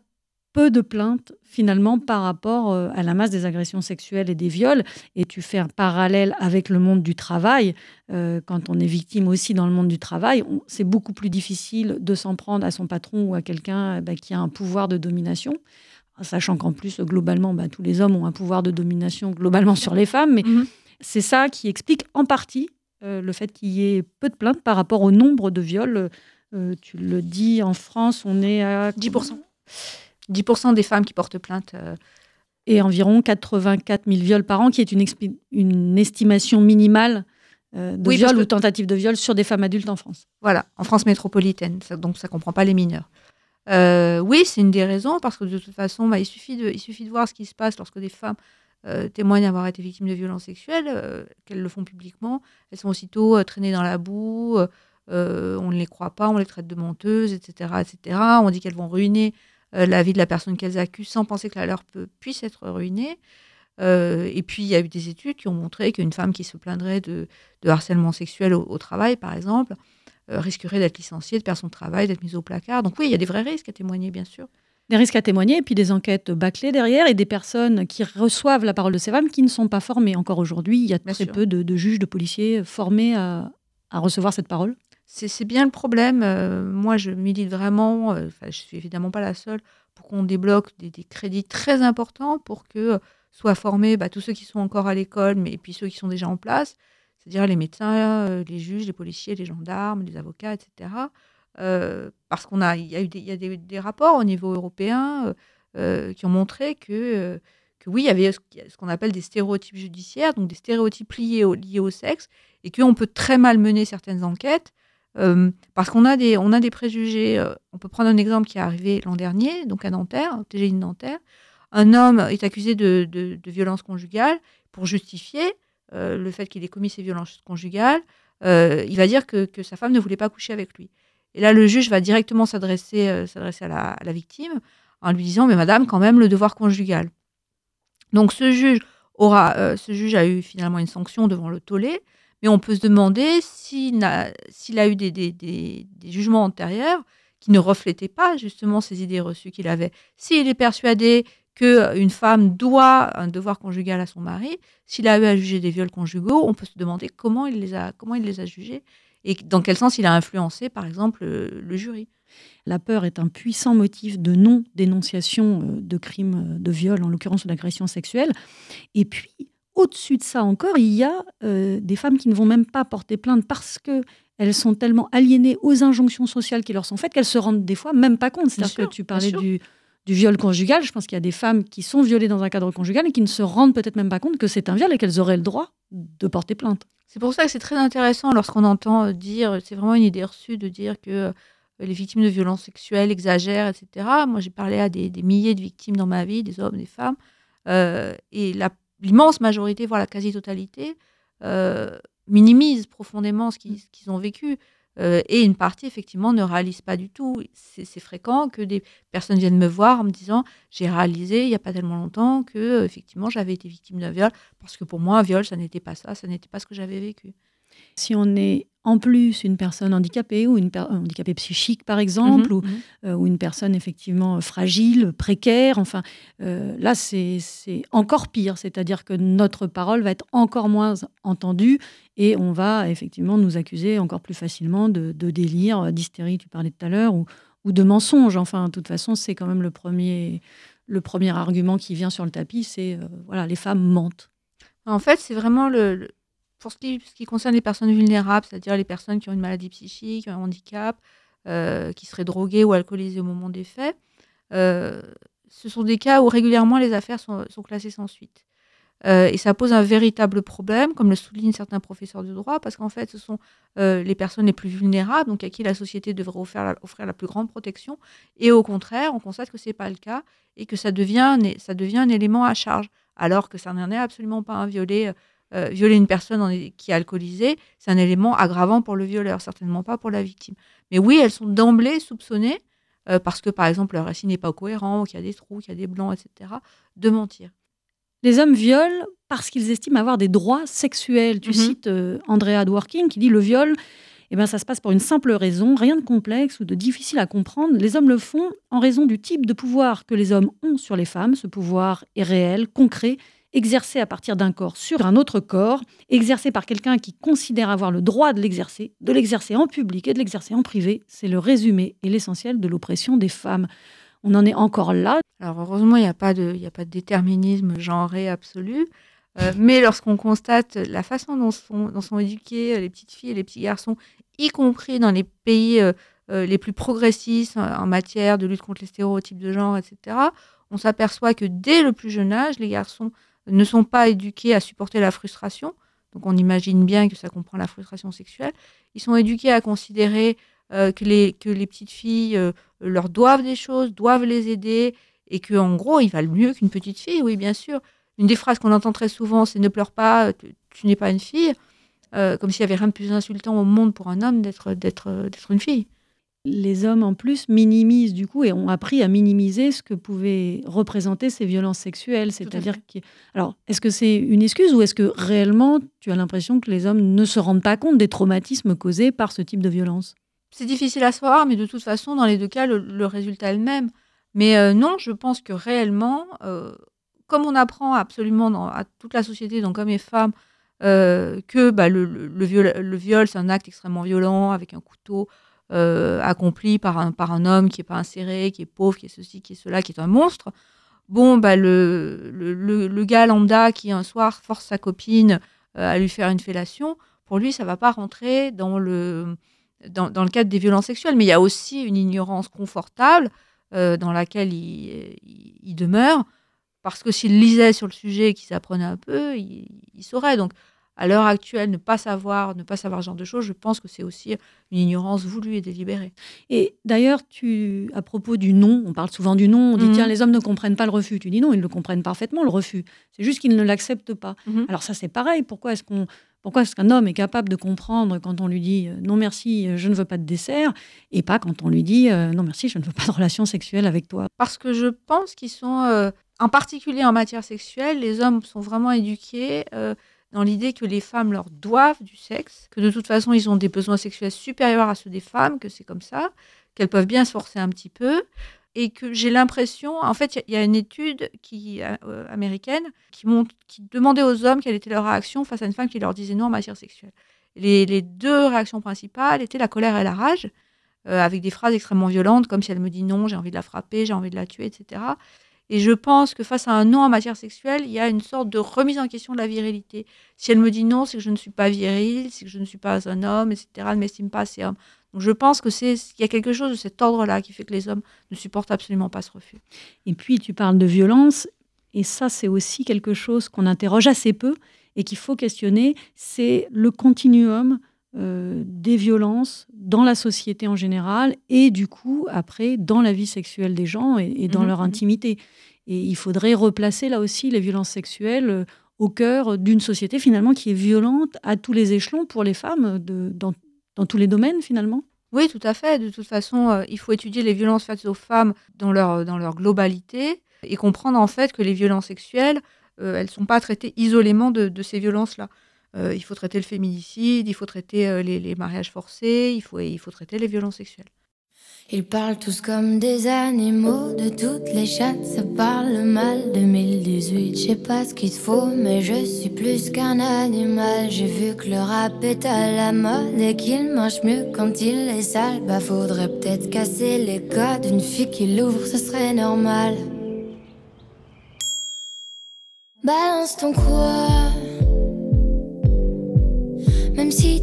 peu de plaintes finalement par rapport à la masse des agressions sexuelles et des viols. Et tu fais un parallèle avec le monde du travail. Quand on est victime aussi dans le monde du travail, c'est beaucoup plus difficile de s'en prendre à son patron ou à quelqu'un bah, qui a un pouvoir de domination. Sachant qu'en plus, globalement, bah, tous les hommes ont un pouvoir de domination globalement sur les femmes. Mais Mhm. c'est ça qui explique en partie euh, le fait qu'il y ait peu de plaintes par rapport au nombre de viols. Euh, tu le dis, en France, on est à 10%. 10% des femmes qui portent plainte. euh, et environ 84 000 viols par an, qui est une, estimation minimale de Oui, parce viol que- ou tentative de viol sur des femmes adultes en France. Voilà, en France métropolitaine, ça- donc ça comprend pas les mineurs. Euh, oui, c'est une des raisons, parce que de toute façon, bah, il, suffit de, voir ce qui se passe lorsque des femmes euh, témoignent avoir été victimes de violences sexuelles, euh, qu'elles le font publiquement. Elles sont aussitôt traînées dans la boue, on ne les croit pas, on les traite de menteuses, etc. etc. On dit qu'elles vont ruiner la vie de la personne qu'elles accusent sans penser que la leur peut, puisse être ruinée. Et puis, il y a eu des études qui ont montré qu'une femme qui se plaindrait de, harcèlement sexuel au, travail, par exemple, risquerait d'être licenciée, de perdre son travail, d'être mise au placard. Donc oui, il y a des vrais risques à témoigner, bien sûr. Des risques à témoigner, et puis des enquêtes bâclées derrière, et des personnes qui reçoivent la parole de ces femmes qui ne sont pas formées. Encore aujourd'hui, il y a Bien très sûr. peu de, de juges, de policiers formés à, à recevoir cette parole. C'est bien le problème. Euh, moi, je milite vraiment, euh, je suis évidemment pas la seule, pour qu'on débloque des, des crédits très importants pour que euh, soient formés bah, tous ceux qui sont encore à l'école, mais et puis ceux qui sont déjà en place, c'est-à-dire les médecins, euh, les juges, les policiers, les gendarmes, les avocats, etc. Euh, parce qu'on a, il y a eu des, y a des, rapports au niveau européen euh, qui ont montré que, que oui, il y avait ce qu'on appelle des stéréotypes judiciaires, donc des stéréotypes liés au, au sexe, et qu'on peut très mal mener certaines enquêtes parce qu'on a des, on a des préjugés. on peut prendre un exemple qui est arrivé l'an dernier, donc à Nanterre, au TGI de Nanterre. Un homme est accusé de, de violence conjugale pour justifier euh, le fait qu'il ait commis ces violences conjugales. euh, il va dire que, que sa femme ne voulait pas coucher avec lui. Et là, le juge va directement s'adresser euh, à, la, victime en lui disant, mais madame, quand même, le devoir conjugal. Donc ce juge aura, ce juge a eu finalement une sanction devant le tollé, mais on peut se demander s'il s'il a eu des- des- des jugements antérieurs qui ne reflétaient pas justement ces idées reçues qu'il avait. S'il est persuadé qu'une femme doit un devoir conjugal à son mari, s'il a eu à juger des viols conjugaux, on peut se demander comment il les a, comment il les a jugés et dans quel sens il a influencé, par exemple, le, le jury. La peur est un puissant motif de non-dénonciation euh, de crimes euh, de viol, en l'occurrence ou d'agression sexuelle. Et puis, au-dessus de ça encore, il y a euh, des femmes qui ne vont même pas porter plainte parce que elles sont tellement aliénées aux injonctions sociales qui leur sont faites qu'elles se rendent des fois même pas compte. C'est-à-dire que tu parlais du, du viol conjugal. Je pense qu'il y a des femmes qui sont violées dans un cadre conjugal et qui ne se rendent peut-être même pas compte que c'est un viol et qu'elles auraient le droit de porter plainte. C'est pour ça que c'est très intéressant lorsqu'on entend dire, c'est vraiment une idée reçue de dire que euh, les victimes de violences sexuelles exagèrent, etc. Moi, j'ai parlé à des, milliers de victimes dans ma vie, des hommes, des femmes, euh, et l'immense majorité, voire la quasi-totalité, euh, minimise profondément ce qu'ils ont vécu. Euh, et une partie, effectivement, ne réalise pas du tout. C'est fréquent que des personnes viennent me voir en me disant J'ai réalisé il n'y a pas tellement longtemps que, euh, effectivement, j'avais été victime d'un viol, parce que pour moi, un viol, ça n'était pas ça, ça n'était pas ce que j'avais vécu. Si on est en plus une personne handicapée ou une per- handicapée psychique par exemple, Mhm, ou, mhm. euh, ou une personne effectivement fragile, précaire, enfin euh, là c'est encore pire, c'est-à-dire que notre parole va être encore moins entendue et on va effectivement nous accuser encore plus facilement de, de délire, d'hystérie, tu parlais tout à l'heure, ou, ou de mensonge. Enfin, de toute façon, c'est quand même le premier, le premier argument qui vient sur le tapis, c'est euh, voilà, les femmes mentent. En fait, c'est vraiment le- pour ce qui, ce qui concerne les personnes vulnérables, c'est-à-dire les personnes qui ont une maladie psychique, un handicap, euh, qui seraient droguées ou alcoolisées au moment des faits. euh, ce sont des cas où régulièrement les affaires sont, classées sans suite. Euh, et ça pose un véritable problème, comme le soulignent certains professeurs de droit, parce qu'en fait, ce sont les personnes les plus vulnérables, donc à qui la société devrait offrir la, plus grande protection. Et au contraire, on constate que ce n'est pas le cas et que ça devient, un é- ça devient un élément à charge, alors que ça n'en est absolument pas un violé. Euh, violer une personne qui est alcoolisée, c'est un élément aggravant pour le violeur, certainement pas pour la victime. Mais oui, elles sont d'emblée soupçonnées, euh, parce que par exemple leur récit n'est pas cohérent, qu'il y a des trous, qu'il y a des blancs, etc., de mentir. Les hommes violent parce qu'ils estiment avoir des droits sexuels. Tu Mhm. cites euh, Andrea Dworkin qui dit le viol, eh ben, ça se passe pour une simple raison, rien de complexe ou de difficile à comprendre. Les hommes le font en raison du type de pouvoir que les hommes ont sur les femmes. Ce pouvoir est réel, concret, exercé à partir d'un corps sur un autre corps, exercé par quelqu'un qui considère avoir le droit de l'exercer, de l'exercer en public et de l'exercer en privé. C'est le résumé et l'essentiel de l'oppression des femmes. On en est encore là. Alors heureusement, il n'y a, pas de- a pas de déterminisme genré absolu, euh, mais lorsqu'on constate la façon dont sont, dont sont éduquées euh, les petites filles et les petits garçons, y compris dans les pays euh, les plus progressistes en matière de lutte contre les stéréotypes de genre, etc., on s'aperçoit que dès le plus jeune âge, les garçons ne sont pas éduqués à supporter la frustration. Donc on imagine bien que ça comprend la frustration sexuelle. Ils sont éduqués à considérer euh, que, les, que les petites filles euh, leur doivent des choses, doivent les aider, et que en gros, ils valent mieux qu'une petite fille, oui, bien sûr. Une des phrases qu'on entend très souvent, c'est ne pleure pas, tu, n'es pas une fille, Euh, comme s'il y avait rien de plus insultant au monde pour un homme d'être une fille. Les hommes en plus minimisent du coup et ont appris à minimiser ce que pouvaient représenter ces violences sexuelles. C'est-à-dire que, alors, est-ce que c'est une excuse ou est-ce que réellement tu as l'impression que les hommes ne se rendent pas compte des traumatismes causés par ce type de violence? C'est difficile à savoir, mais de toute façon, dans les deux cas, le, le résultat est le même. Mais euh, non, je pense que réellement, euh, comme on apprend absolument dans, à toute la société, donc hommes et femmes, euh, que bah, le, le- le viol, le viol, c'est un acte extrêmement violent, avec un couteau euh, accompli par un, par un homme qui n'est pas inséré, qui est pauvre, qui est ceci, qui est cela, qui est un monstre. Bon, bah, le, le, le- gars lambda qui un soir force sa copine euh, à lui faire une fellation, pour lui, ça va pas rentrer dans le, dans, le cadre des violences sexuelles. Mais il y a aussi une ignorance confortable euh, dans laquelle il, il- il demeure, parce que s'il lisait sur le sujet et qu'il s'apprenait un peu, il, il saurait. Donc, à l'heure actuelle, ne pas savoir, ne pas savoir ce genre de choses, je pense que c'est aussi une ignorance voulue et délibérée. Et d'ailleurs, tu, à propos du non, on parle souvent du non, on dit Mhm. tiens, les hommes ne comprennent pas le refus. Tu dis non, ils le comprennent parfaitement, le refus. C'est juste qu'ils ne l'acceptent pas. Mhm. Alors ça, c'est pareil. Pourquoi est-ce qu'on pourquoi est-ce qu'un homme est capable de comprendre quand on lui dit euh, non merci, euh, je ne veux pas de dessert, et pas quand on lui dit euh, non merci, je ne veux pas de relation sexuelle avec toi? Parce que je pense qu'ils sont, euh, en particulier en matière sexuelle, les hommes sont vraiment éduqués euh, dans l'idée que les femmes leur doivent du sexe, que de toute façon ils ont des besoins sexuels supérieurs à ceux des femmes, que c'est comme ça, qu'elles peuvent bien se forcer un petit peu. Et que j'ai l'impression, en fait, il y, a- une étude qui, euh, américaine qui demandait aux hommes quelle était leur réaction face à une femme qui leur disait non en matière sexuelle. Les, les deux réactions principales étaient la colère et la rage, euh, avec des phrases extrêmement violentes, comme si elle me dit non, j'ai envie de la frapper, j'ai envie de la tuer, etc. Et je pense que face à un non en matière sexuelle, il y a une sorte de remise en question de la virilité. Si elle me dit non, c'est que je ne suis pas viril, c'est que je ne suis pas un homme, etc. Elle ne m'estime pas assez homme. Donc je pense que c'est qu'il y a quelque chose de cet ordre-là qui fait que les hommes ne supportent absolument pas ce refus. Et puis tu parles de violence, et ça c'est aussi quelque chose qu'on interroge assez peu et qu'il faut questionner, c'est le continuum euh, des violences dans la société en général et du coup après dans la vie sexuelle des gens et, dans Mhm, leur mhm. intimité. Et il faudrait replacer là aussi les violences sexuelles euh, au cœur d'une société finalement qui est violente à tous les échelons pour les femmes de, dans, dans tous les domaines finalement. Oui, tout à fait. De toute façon, euh, il faut étudier les violences faites aux femmes dans leur, dans leur globalité et comprendre en fait que les violences sexuelles, euh, elles ne sont pas traitées isolément de, de ces violences-là. Euh, il faut traiter le féminicide, il faut traiter euh, les, mariages forcés, il faut, traiter les violences sexuelles. Ils parlent tous comme des animaux, de toutes les chattes, ça parle mal. 2018, je sais pas ce qu'il faut, mais je suis plus qu'un animal. J'ai vu que le rap est à la mode et qu'il marche mieux quand il est sale. Bah faudrait peut-être casser les codes, une fille qui l'ouvre, ce serait normal. Balance ton quoi?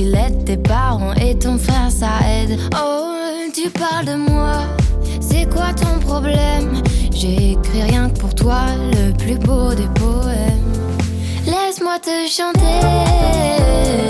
Si laide. Tes parents et ton frère, ça aide. Oh, tu parles de moi. C'est quoi ton problème? J'ai écrit rien que pour toi, le plus beau des poèmes. Laisse-moi te chanter.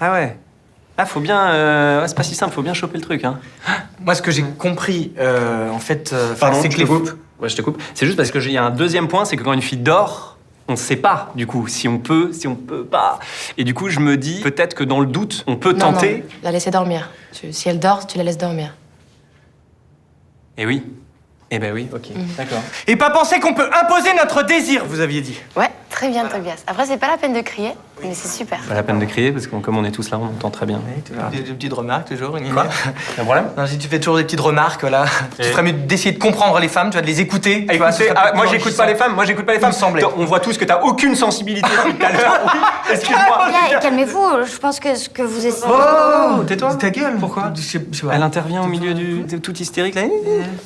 Ah ouais. Ah, faut bien. euh, ouais, c'est pas si simple, faut bien choper le truc. Hein. (gasps) Moi, ce que j'ai compris, euh, en fait, euh, Pardon, c'est je que te les coupe. Ouais, je te coupe. C'est juste parce que j'ai- il y a un deuxième point, c'est que quand une fille dort, on ne sait pas, du coup, si on peut, si on peut pas. Et du coup, je me dis, peut-être que dans le doute, on peut Non, tenter. non, la laisser dormir. Tu- si elle dort, tu la laisses dormir. Et oui. Eh ben oui, ok. D'accord. Et pas penser qu'on peut imposer notre désir, vous aviez dit. Ouais, très bien, Tobias. Après, c'est pas la peine de crier, mais c'est super. Pas la peine de crier, parce que comme on est tous là, on entend très bien. Des, des petites remarques toujours, une Quoi? Un problème? Non, si tu fais toujours des petites remarques, là, tu ferais mieux d'essayer de comprendre les femmes, tu vas de les écouter. vois, ce Écoutez, ah, peut-être moi j'écoute pas les femmes, moi j'écoute pas les Il me femmes. semblait. On voit tous que t'as aucune sensibilité depuis (laughs) tout à l'heure. Oui, (laughs) excuse-moi. Calmez-vous, je pense que ce que vous essayez. Oh, tais-toi. Ta gueule Pourquoi? Je sais- je sais pas. Elle intervient au milieu du. t'es tout hystérique là.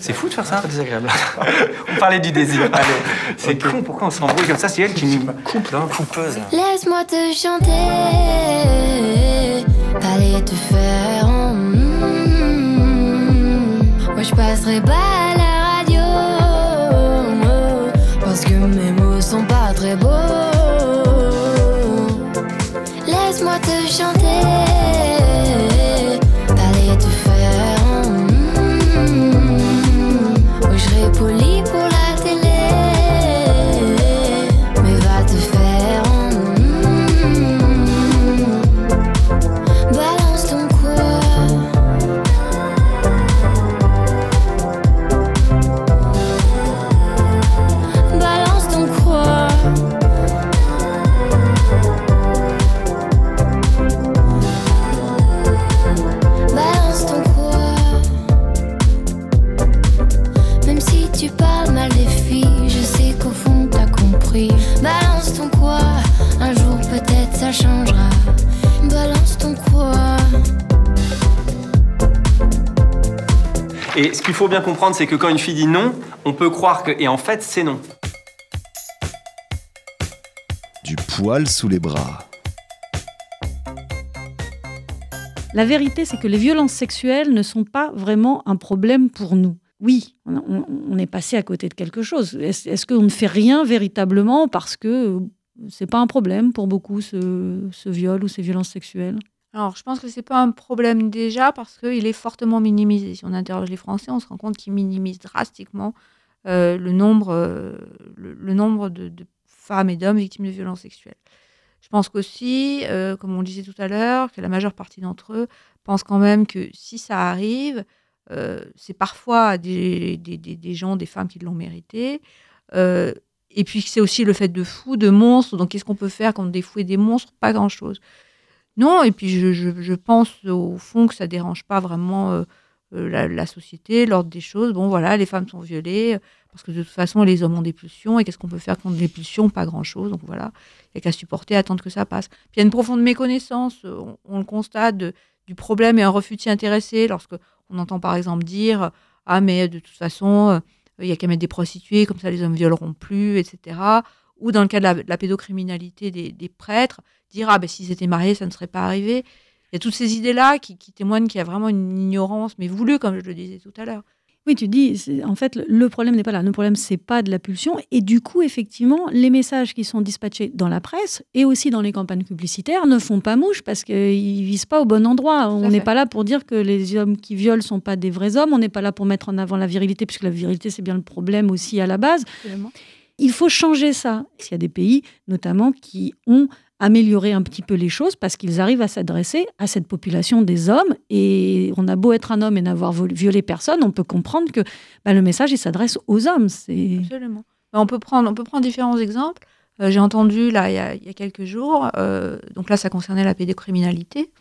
C'est fou de faire ça. Très désagréable. (laughs) on parlait du désir. Allez, C'est con, pourquoi on s'embrouille comme ça? C'est elle qui nous coupe là. coupeuse. Laisse-moi te chanter. Allez te faire. mm. Moi je passerai pas à la radio. Parce que mes mots sont pas très beaux. Laisse-moi te chanter. tu parles mal des filles, je sais qu'au fond t'as compris. Balance ton quoi, un jour peut-être ça changera. Balance ton quoi. Et ce qu'il faut bien comprendre, c'est que quand une fille dit non, on peut croire que. Et en fait, c'est non. Du poil sous les bras. La vérité, c'est que les violences sexuelles ne sont pas vraiment un problème pour nous. Oui, on, est passé à côté de quelque chose. Est-ce qu'on ne fait rien véritablement parce que c'est pas un problème pour beaucoup ce, viol ou ces violences sexuelles? Alors, je pense que c'est pas un problème déjà parce qu'il est fortement minimisé. Si on interroge les Français, on se rend compte qu'ils minimisent drastiquement euh, le nombre, euh, le, nombre de, femmes et d'hommes victimes de violences sexuelles. Je pense qu'aussi, euh, comme on disait tout à l'heure, que la majeure partie d'entre eux pensent quand même que si ça arrive, euh, c'est parfois des, des, gens, des femmes qui l'ont mérité. Euh, et puis c'est aussi le fait de fous, de monstres. Donc qu'est-ce qu'on peut faire contre des fous et des monstres? Pas grand-chose. Non, et puis je, je- pense au fond que ça dérange pas vraiment euh, la, société, l'ordre des choses. Bon, voilà, les femmes sont violées parce que de toute façon, les hommes ont des pulsions. Et qu'est-ce qu'on peut faire contre les pulsions? Pas grand-chose. Donc voilà, il n'y a qu'à supporter, attendre que ça passe. Puis il y a une profonde méconnaissance, on, le constate, du problème et un refus de s'y intéresser lorsque on entend par exemple dire Ah, mais de toute façon, euh, il n'y a qu'à mettre des prostituées, comme ça les hommes violeront plus, etc. Ou dans le cas de la, pédocriminalité des, prêtres, dire ah ben s'ils étaient mariés ça ne serait pas arrivé il y a toutes ces idées là qui, qui témoignent qu'il y a vraiment une ignorance mais voulue comme je le disais tout à l'heure Oui, tu dis, en fait, le- problème n'est pas là. Le problème, c'est pas de la pulsion. Et du coup, effectivement, les messages qui sont dispatchés dans la presse et aussi dans les campagnes publicitaires ne font pas mouche parce qu'ils visent pas au bon endroit. On n'est pas là pour dire que les hommes qui violent sont pas des vrais hommes. On n'est pas là pour mettre en avant la virilité, puisque la virilité, c'est bien le problème aussi à la base. Il faut changer ça. Il y a des pays, notamment, qui ont amélioré un petit peu les choses parce qu'ils arrivent à s'adresser à cette population des hommes. Et on a beau être un homme et n'avoir violé personne, on peut comprendre que bah, le message, il s'adresse aux hommes. C'est absolument on peut prendre on peut prendre différents exemples Euh, j'ai entendu là il y a, quelques jours euh, donc là ça concernait la pédocriminalité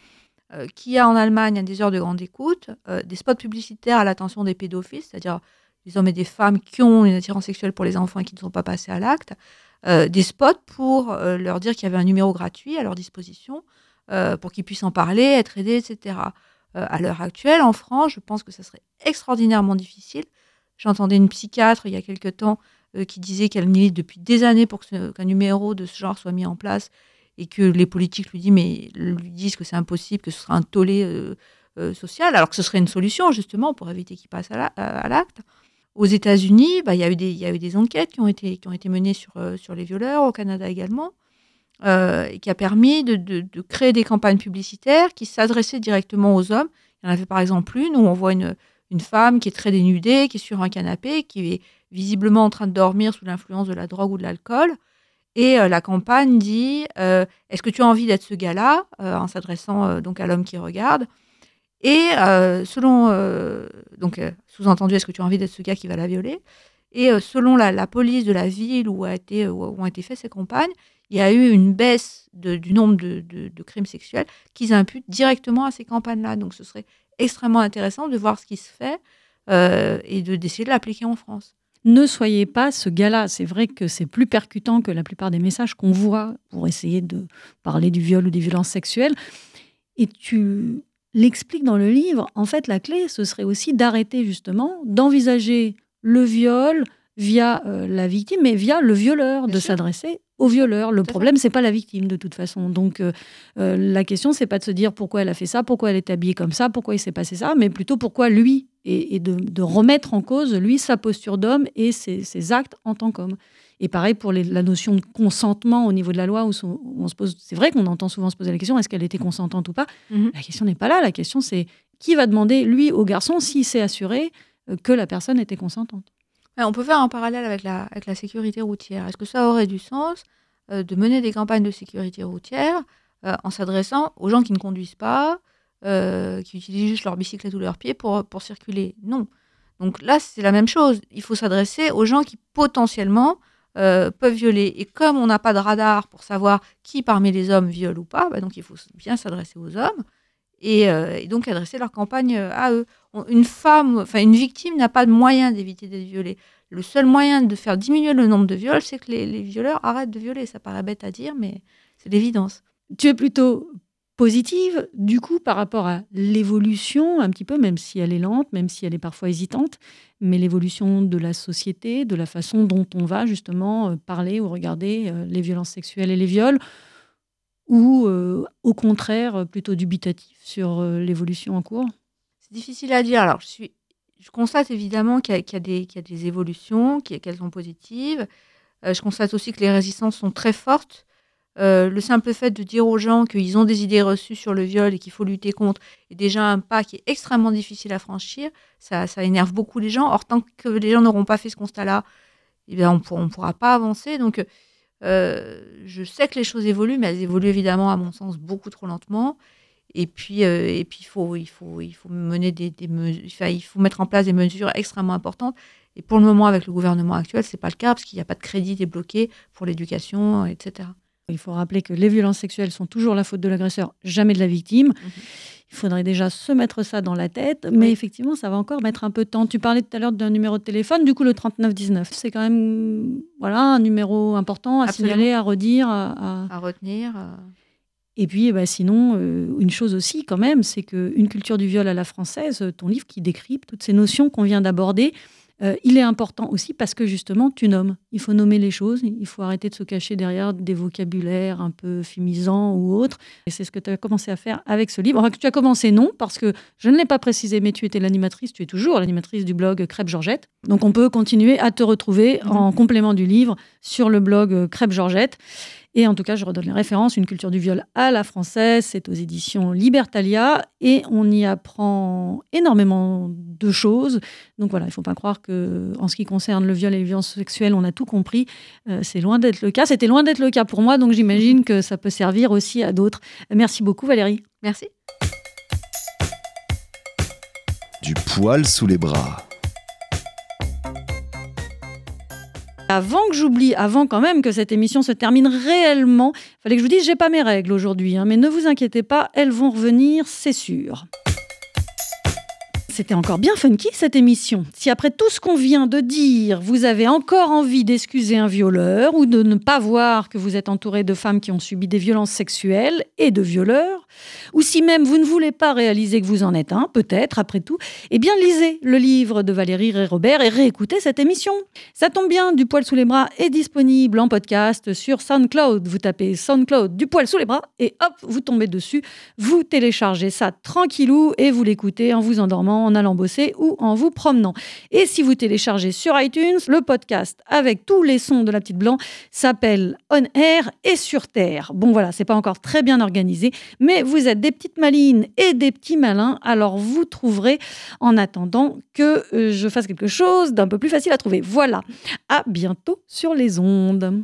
euh, qu'il y a en Allemagne à des heures de grande écoute euh, des spots publicitaires à l'attention des pédophiles c'est-à-dire des hommes et des femmes qui ont une attirance sexuelle pour les enfants et qui ne sont pas passés à l'acte euh, des spots pour euh, leur dire qu'il y avait un numéro gratuit à leur disposition euh, pour qu'ils puissent en parler, être aidés, etc. À l'heure actuelle, en France, je pense que ça serait extraordinairement difficile. J'entendais une psychiatre il y a quelque temps qui disait qu'elle milite depuis des années pour qu'un numéro de ce genre soit mis en place et que les politiques lui, disent, que c'est impossible, que ce sera un tollé social, alors que ce serait une solution justement pour éviter qu'il passe à l'acte. Aux États-Unis, bah, il y, a eu des- enquêtes qui ont été, menées sur, euh, sur les violeurs, au Canada également, euh, et qui a permis de, créer des campagnes publicitaires qui s'adressaient directement aux hommes. Il y en avait par exemple une où on voit une, femme qui est très dénudée, qui est sur un canapé, qui est visiblement en train de dormir sous l'influence de la drogue ou de l'alcool. Et euh, la campagne dit Est-ce que tu as envie d'être ce gars-là? En s'adressant donc à l'homme qui regarde. Et euh, selon, euh, donc euh, sous-entendu, est-ce que tu as envie d'être ce gars qui va la violer? Et selon la, police de la ville où, a été, où ont été faites ces campagnes, il y a eu une baisse du nombre de, crimes sexuels qu'ils imputent directement à ces campagnes-là. Donc ce serait extrêmement intéressant de voir ce qui se fait et de d'essayer de l'appliquer en France. ne soyez pas ce gars-là. C'est vrai que c'est plus percutant que la plupart des messages qu'on voit pour essayer de parler du viol ou des violences sexuelles. Et tu l'expliques dans le livre. En fait, la clé, ce serait aussi d'arrêter justement d'envisager le viol via euh, la victime, mais via le violeur, de s'adresser au violeur. Le problème, c'est pas la victime de toute façon. Donc, euh, euh, la question, c'est pas de se dire pourquoi elle a fait ça, pourquoi elle est habillée comme ça, pourquoi il s'est passé ça, mais plutôt pourquoi lui, et, et de, de remettre en cause, lui, sa posture d'homme et ses, ses actes en tant qu'homme. Et pareil pour les- la notion de consentement au niveau de la loi, où, son- où on se pose, c'est vrai qu'on entend souvent se poser la question est-ce qu'elle était consentante ou pas? Mhm. La question n'est pas là. La question, c'est qui va demander, lui, au garçon, s'il s'est assuré euh, que la personne était consentante? On peut faire un parallèle avec la, avec la sécurité routière. Est-ce que ça aurait du sens euh, de mener des campagnes de sécurité routière euh, en s'adressant aux gens qui ne conduisent pas, euh, qui utilisent juste leur bicyclette ou leurs pieds pour, pour circuler? Non. Donc là, c'est la même chose. Il faut s'adresser aux gens qui potentiellement euh, peuvent violer. Et comme on n'a pas de radar pour savoir qui parmi les hommes viole ou pas, bah donc il faut bien s'adresser aux hommes et, euh, donc adresser leur campagne euh, à eux. Une femme, enfin une victime n'a pas de moyen d'éviter d'être violée. Le seul moyen de faire diminuer le nombre de viols, c'est que les, les violeurs arrêtent de violer. Ça paraît bête à dire, mais c'est l'évidence. Tu es plutôt positive, du coup, par rapport à l'évolution, un petit peu, même si elle est lente, même si elle est parfois hésitante, mais l'évolution de la société, de la façon dont on va justement euh, parler ou regarder euh, les violences sexuelles et les viols, ou euh, au contraire plutôt dubitatif sur l'évolution en cours? C'est difficile à dire. Alors, je, suis, je constate évidemment qu'il y, y, y, a des évolutions, qu'elles sont positives. je constate aussi que les résistances sont très fortes. Euh, le simple fait de dire aux gens qu'ils ont des idées reçues sur le viol et qu'il faut lutter contre est déjà un pas qui est extrêmement difficile à franchir. Ça, ça énerve beaucoup les gens. Or, tant que les gens n'auront pas fait ce constat-là, eh bien, on ne pourra pas avancer. Donc, euh, je sais que les choses évoluent, mais elles évoluent évidemment, à mon sens, beaucoup trop lentement. Et puis, euh, il, faut, il faut mettre en place des mesures extrêmement importantes. Et pour le moment, avec le gouvernement actuel, ce n'est pas le cas, parce qu'il n'y a pas de crédit débloqué pour l'éducation, etc. Il faut rappeler que les violences sexuelles sont toujours la faute de l'agresseur, jamais de la victime. Mhm. Il faudrait déjà se mettre ça dans la tête, mais effectivement, ça va encore mettre un peu de temps. Tu parlais tout à l'heure d'un numéro de téléphone, du coup, le 3919, c'est quand même voilà, un numéro important à signaler, à redire. À, retenir. Et puis, bah, sinon, euh, une chose aussi, quand même, c'est qu'une culture du viol à la française, ton livre qui décrypte toutes ces notions qu'on vient d'aborder, euh, il est important aussi parce que justement, tu nommes. Il faut nommer les choses. Il faut arrêter de se cacher derrière des vocabulaires un peu fumisants ou autres. Et c'est ce que tu as commencé à faire avec ce livre. Enfin, tu as commencé non, parce que je ne l'ai pas précisé, mais tu étais l'animatrice, tu es toujours l'animatrice du blog Crêpe Georgette. Donc on peut continuer à te retrouver mhm. en complément du livre sur le blog Crêpe Georgette. Et en tout cas, je redonne les références. Une culture du viol à la française, c'est aux éditions Libertalia et on y apprend énormément de choses. Donc voilà, il ne faut pas croire que, en ce qui concerne le viol et les violences sexuelles, on a tout compris. Euh, c'est loin d'être le cas. C'était loin d'être le cas pour moi, donc j'imagine que ça peut servir aussi à d'autres. Merci beaucoup, Valérie. Merci. Du poil sous les bras. Avant que j'oublie, avant quand même que cette émission se termine réellement, fallait que je vous dise, j'ai pas mes règles aujourd'hui, hein, mais ne vous inquiétez pas, elles vont revenir, c'est sûr. C'était encore bien funky cette émission. Si après tout ce qu'on vient de dire, vous avez encore envie d'excuser un violeur ou de ne pas voir que vous êtes entouré de femmes qui ont subi des violences sexuelles et de violeurs, ou si même vous ne voulez pas réaliser que vous en êtes un, peut-être après tout, eh bien lisez le livre de Valérie et Robert et réécoutez cette émission. Ça tombe bien, Du poil sous les bras est disponible en podcast sur SoundCloud. Vous tapez SoundCloud Du poil sous les bras et hop, vous tombez dessus, vous téléchargez ça tranquillou et vous l'écoutez en vous endormant en allant bosser ou en vous promenant. Et si vous téléchargez sur iTunes, le podcast avec tous les sons de la petite blanc s'appelle On Air et sur Terre. Bon voilà, c'est pas encore très bien organisé, mais vous êtes des petites malines et des petits malins, alors vous trouverez en attendant que euh, je fasse quelque chose d'un peu plus facile à trouver. Voilà, à bientôt sur les ondes.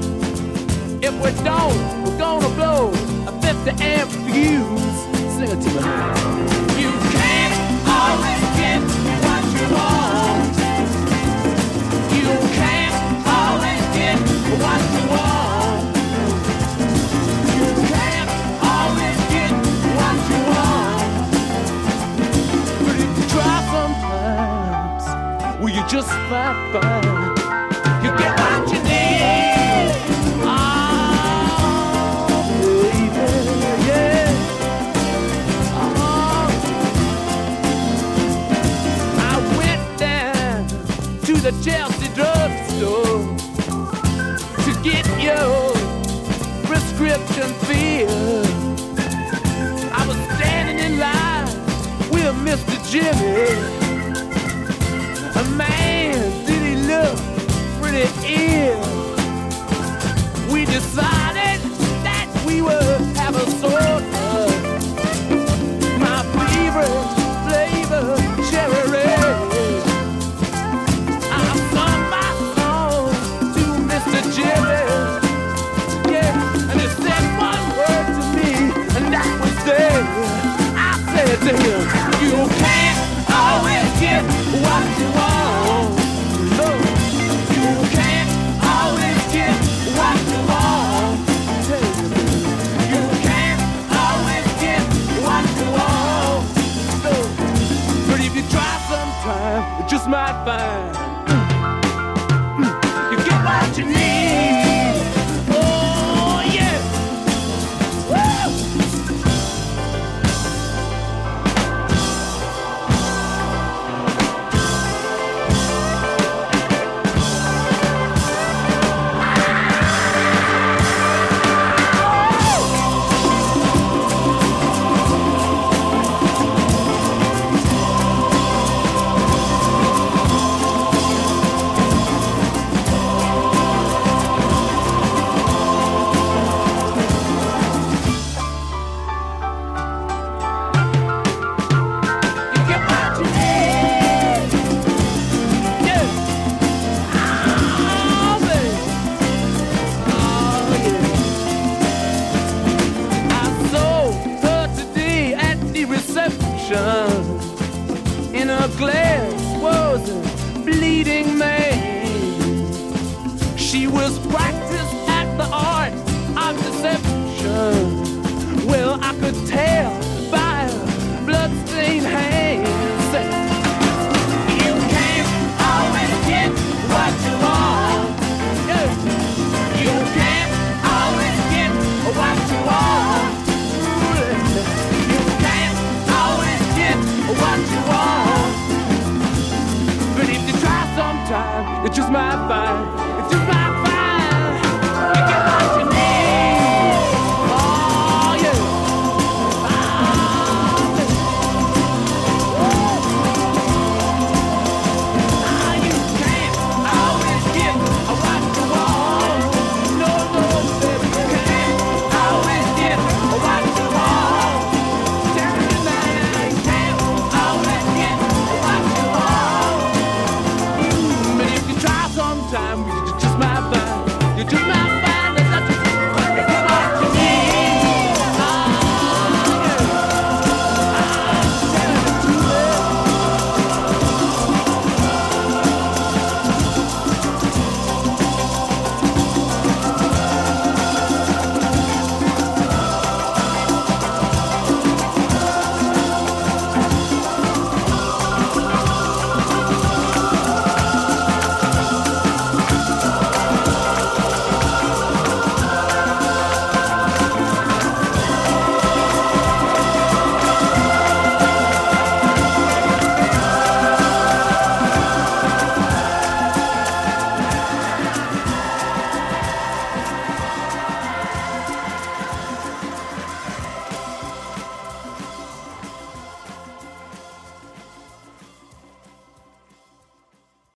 We don't. We're gonna blow a 50 amp fuse. Sing it to me. You can't always get what you want. You can't always get what you want. You can't always get what you want. But if you try sometimes, will you just might find? the Chelsea drugstore to get your prescription filled. I was standing in line with Mr. Jimmy. A man, did he look pretty ill?